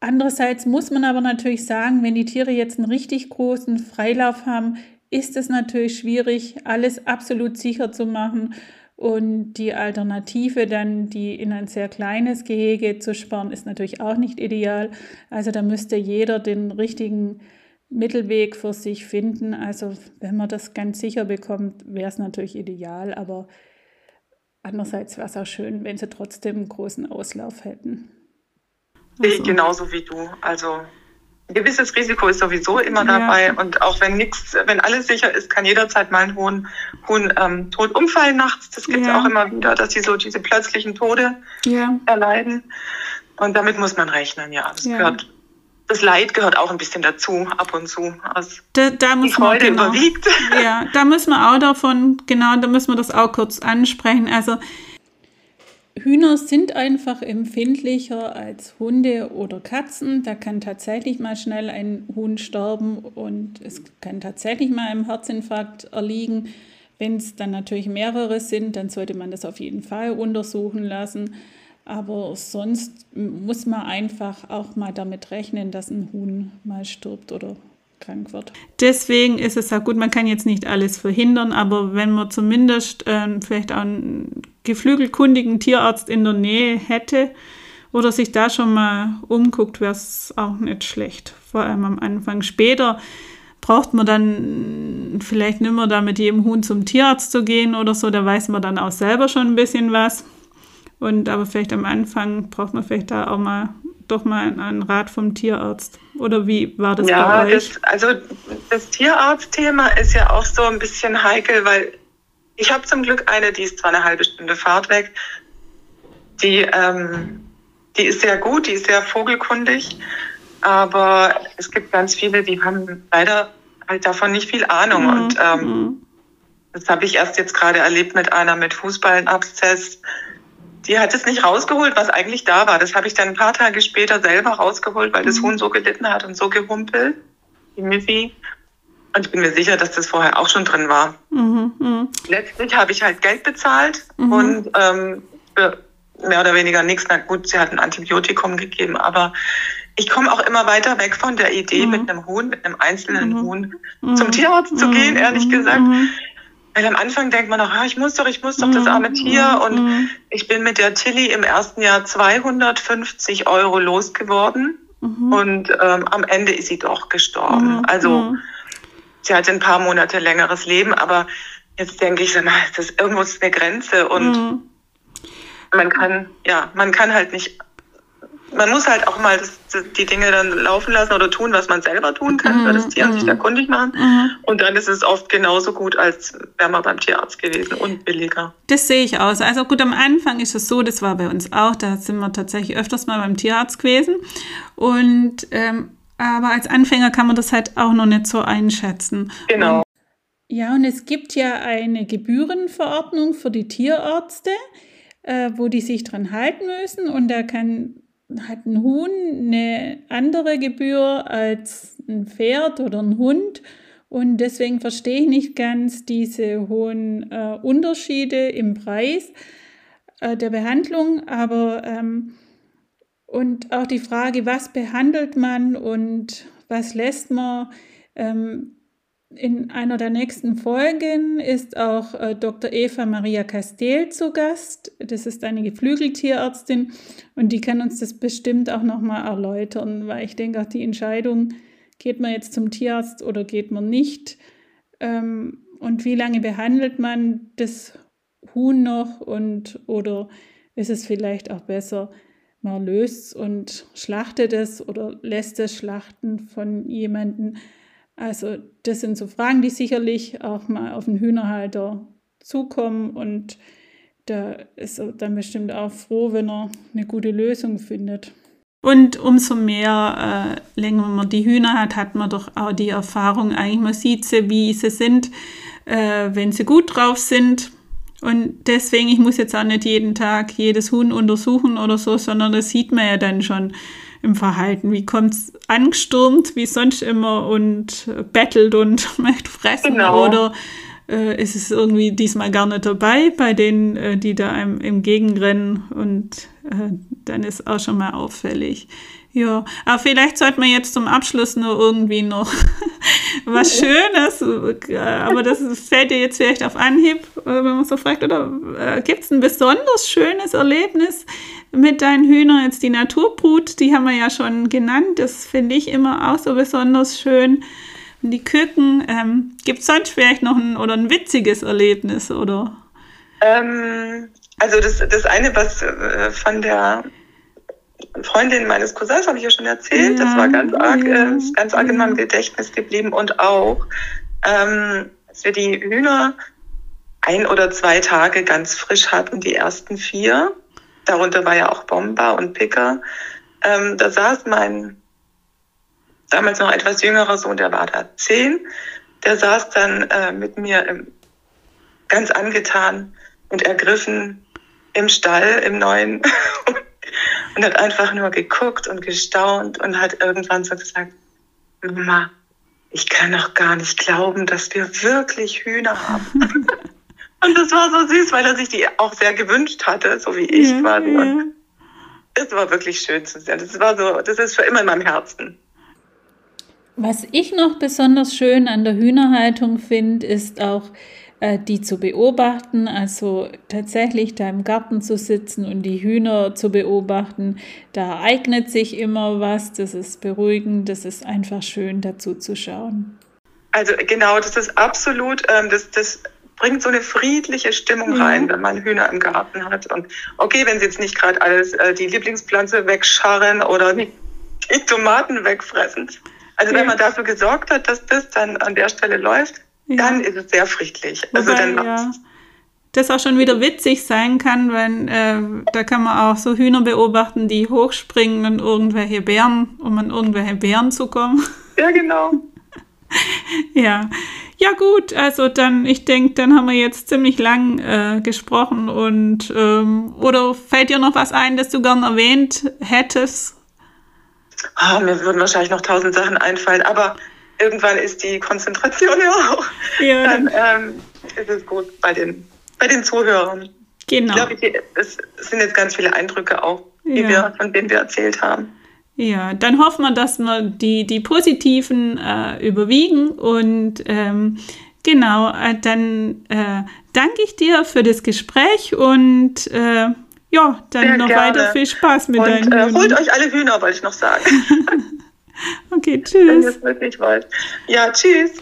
Andererseits muss man aber natürlich sagen, wenn die Tiere jetzt einen richtig großen Freilauf haben, ist es natürlich schwierig, alles absolut sicher zu machen. Und die Alternative dann, die in ein sehr kleines Gehege zu sparen, ist natürlich auch nicht ideal. Also da müsste jeder den richtigen Mittelweg für sich finden. Also wenn man das ganz sicher bekommt, wäre es natürlich ideal, aber andererseits wäre es auch schön, wenn sie trotzdem einen großen Auslauf hätten. Also. Genauso wie du. Also ein gewisses Risiko ist sowieso immer ja. dabei und auch wenn nichts, wenn alles sicher ist, kann jederzeit mal ein Huhn, Huhn ähm, tot umfallen nachts. Das gibt es ja. auch immer wieder, dass sie so diese plötzlichen Tode ja. erleiden. Und damit muss man rechnen, ja. Das gehört das Leid gehört auch ein bisschen dazu, ab und zu. Also da, da muss die Freude man, genau, überwiegt. Ja, da müssen wir auch davon, genau, da müssen wir das auch kurz ansprechen. Also Hühner sind einfach empfindlicher als Hunde oder Katzen. Da kann tatsächlich mal schnell ein Huhn sterben und es kann tatsächlich mal einem Herzinfarkt erliegen. Wenn es dann natürlich mehrere sind, dann sollte man das auf jeden Fall untersuchen lassen. Aber sonst muss man einfach auch mal damit rechnen, dass ein Huhn mal stirbt oder krank wird. Deswegen ist es auch gut, man kann jetzt nicht alles verhindern, aber wenn man zumindest äh, vielleicht auch einen geflügelkundigen Tierarzt in der Nähe hätte oder sich da schon mal umguckt, wäre es auch nicht schlecht. Vor allem am Anfang. Später braucht man dann vielleicht nicht mehr da mit jedem Huhn zum Tierarzt zu gehen oder so, da weiß man dann auch selber schon ein bisschen was. Und aber vielleicht am Anfang braucht man vielleicht da auch mal doch mal einen Rat vom Tierarzt. Oder wie war das ja, bei euch? Das, also das Tierarztthema ist ja auch so ein bisschen heikel, weil ich habe zum Glück eine, die ist zwar eine halbe Stunde Fahrt weg, die, ähm, die ist sehr gut, die ist sehr vogelkundig, aber es gibt ganz viele, die haben leider halt davon nicht viel Ahnung. Mhm. Und ähm, mhm. das habe ich erst jetzt gerade erlebt mit einer mit Fußballenabszess die hat es nicht rausgeholt, was eigentlich da war. Das habe ich dann ein paar Tage später selber rausgeholt, weil das mhm. Huhn so gelitten hat und so gehumpelt, die Miffy. Und ich bin mir sicher, dass das vorher auch schon drin war. Mhm, mh. Letztlich habe ich halt Geld bezahlt mhm. und ähm, für mehr oder weniger nichts. Na gut, sie hat ein Antibiotikum gegeben, aber ich komme auch immer weiter weg von der Idee, mhm. mit einem Huhn, mit einem einzelnen mhm. Huhn zum Tierarzt zu gehen, ehrlich gesagt. Weil am Anfang denkt man noch, ah, ich muss doch, ich muss doch das arme mhm. Tier. Und mhm. ich bin mit der Tilly im ersten Jahr 250 Euro losgeworden. Mhm. Und ähm, am Ende ist sie doch gestorben. Also sie hatte ein paar Monate längeres Leben, aber jetzt denke ich, sag mal, das ist irgendwo eine Grenze und man kann, ja, man kann halt nicht man muss halt auch mal das, die Dinge dann laufen lassen oder tun, was man selber tun kann mhm. für das Tier und sich da kundig machen. Mhm. Und dann ist es oft genauso gut, als wäre man beim Tierarzt gewesen und billiger. Das sehe ich aus. Also gut, am Anfang ist es so, das war bei uns auch, da sind wir tatsächlich öfters mal beim Tierarzt gewesen. Und ähm, aber als Anfänger kann man das halt auch noch nicht so einschätzen. Genau. Und, ja, und es gibt ja eine Gebührenverordnung für die Tierärzte, äh, wo die sich dran halten müssen. Und da kann hat ein Huhn eine andere Gebühr als ein Pferd oder ein Hund. Und deswegen verstehe ich nicht ganz diese hohen äh, Unterschiede im Preis äh, der Behandlung. Aber ähm, und auch die Frage, was behandelt man und was lässt man, ähm, in einer der nächsten Folgen ist auch äh, Dr. Eva Maria Castell zu Gast. Das ist eine Geflügeltierärztin und die kann uns das bestimmt auch nochmal erläutern, weil ich denke auch die Entscheidung, geht man jetzt zum Tierarzt oder geht man nicht ähm, und wie lange behandelt man das Huhn noch und oder ist es vielleicht auch besser, man löst und schlachtet es oder lässt es schlachten von jemandem, also das sind so Fragen, die sicherlich auch mal auf den Hühnerhalter zukommen und da ist er dann bestimmt auch froh, wenn er eine gute Lösung findet. Und umso mehr äh, länger man die Hühner hat, hat man doch auch die Erfahrung, eigentlich man sieht sie, wie sie sind, äh, wenn sie gut drauf sind. Und deswegen, ich muss jetzt auch nicht jeden Tag jedes Huhn untersuchen oder so, sondern das sieht man ja dann schon im Verhalten. Wie kommt es angestürmt, wie sonst immer, und bettelt und möchte fressen? Genau. Oder äh, ist es irgendwie diesmal gar nicht dabei bei denen, äh, die da einem entgegenrennen? Und äh, dann ist auch schon mal auffällig. Ja, aber vielleicht sollte man jetzt zum Abschluss nur irgendwie noch was Schönes, äh, aber das fällt dir jetzt vielleicht auf Anhieb, äh, wenn man so fragt, oder äh, gibt es ein besonders schönes Erlebnis, mit deinen Hühnern. Jetzt die Naturbrut, die haben wir ja schon genannt. Das finde ich immer auch so besonders schön. Und die Küken, ähm, gibt es sonst vielleicht noch ein oder ein witziges Erlebnis, oder? Ähm, also das, das eine, was äh, von der Freundin meines Cousins habe ich ja schon erzählt, ja, das war ganz arg, ja, äh, ganz arg in meinem Gedächtnis geblieben und auch, ähm, als wir die Hühner ein oder zwei Tage ganz frisch hatten, die ersten vier, darunter war ja auch Bomber und Picker, ähm, da saß mein damals noch etwas jüngerer Sohn, der war da zehn, der saß dann äh, mit mir im, ganz angetan und ergriffen im Stall, im neuen, und hat einfach nur geguckt und gestaunt und hat irgendwann so gesagt, Mama, ich kann noch gar nicht glauben, dass wir wirklich Hühner haben. und das war so süß, weil er sich die auch sehr gewünscht hatte, so wie ich ja, quasi. Ja. Und es war wirklich schön zu sehen. Das war so, das ist für immer in meinem Herzen. Was ich noch besonders schön an der Hühnerhaltung finde, ist auch äh, die zu beobachten, also tatsächlich da im Garten zu sitzen und die Hühner zu beobachten. Da eignet sich immer was, das ist beruhigend, das ist einfach schön dazu zu schauen. Also genau, das ist absolut, ähm, das, das bringt so eine friedliche Stimmung rein, wenn man Hühner im Garten hat. Und okay, wenn sie jetzt nicht gerade alles äh, die Lieblingspflanze wegscharren oder die, Tomaten wegfressen, also ja. wenn man dafür gesorgt hat, dass das dann an der Stelle läuft, ja. dann ist es sehr friedlich. Also Wobei, dann ja, das auch schon wieder witzig sein kann, wenn äh, da kann man auch so Hühner beobachten, die hochspringen und irgendwelche Bären, um an irgendwelche Bären zu kommen. Ja, genau. ja. Ja gut, also dann, ich denke, dann haben wir jetzt ziemlich lang äh, gesprochen und ähm, oder fällt dir noch was ein, das du gern erwähnt hättest? Oh, mir würden wahrscheinlich noch tausend Sachen einfallen, aber irgendwann ist die Konzentration ja auch. Ja. Dann ähm, ist es gut bei den, bei den Zuhörern. Genau. Ich glaube, es sind jetzt ganz viele Eindrücke auch, ja. wir, von denen wir erzählt haben. Ja, dann hoffen wir, dass wir die, die positiven äh, überwiegen und ähm, genau, äh, dann äh, danke ich dir für das Gespräch und äh, ja, dann Sehr noch gerne. weiter viel Spaß mit Und, deinen äh, Holt euch alle Hühner, wollte ich noch sagen. okay, tschüss. Wenn ihr es wirklich wollt. Ja, tschüss.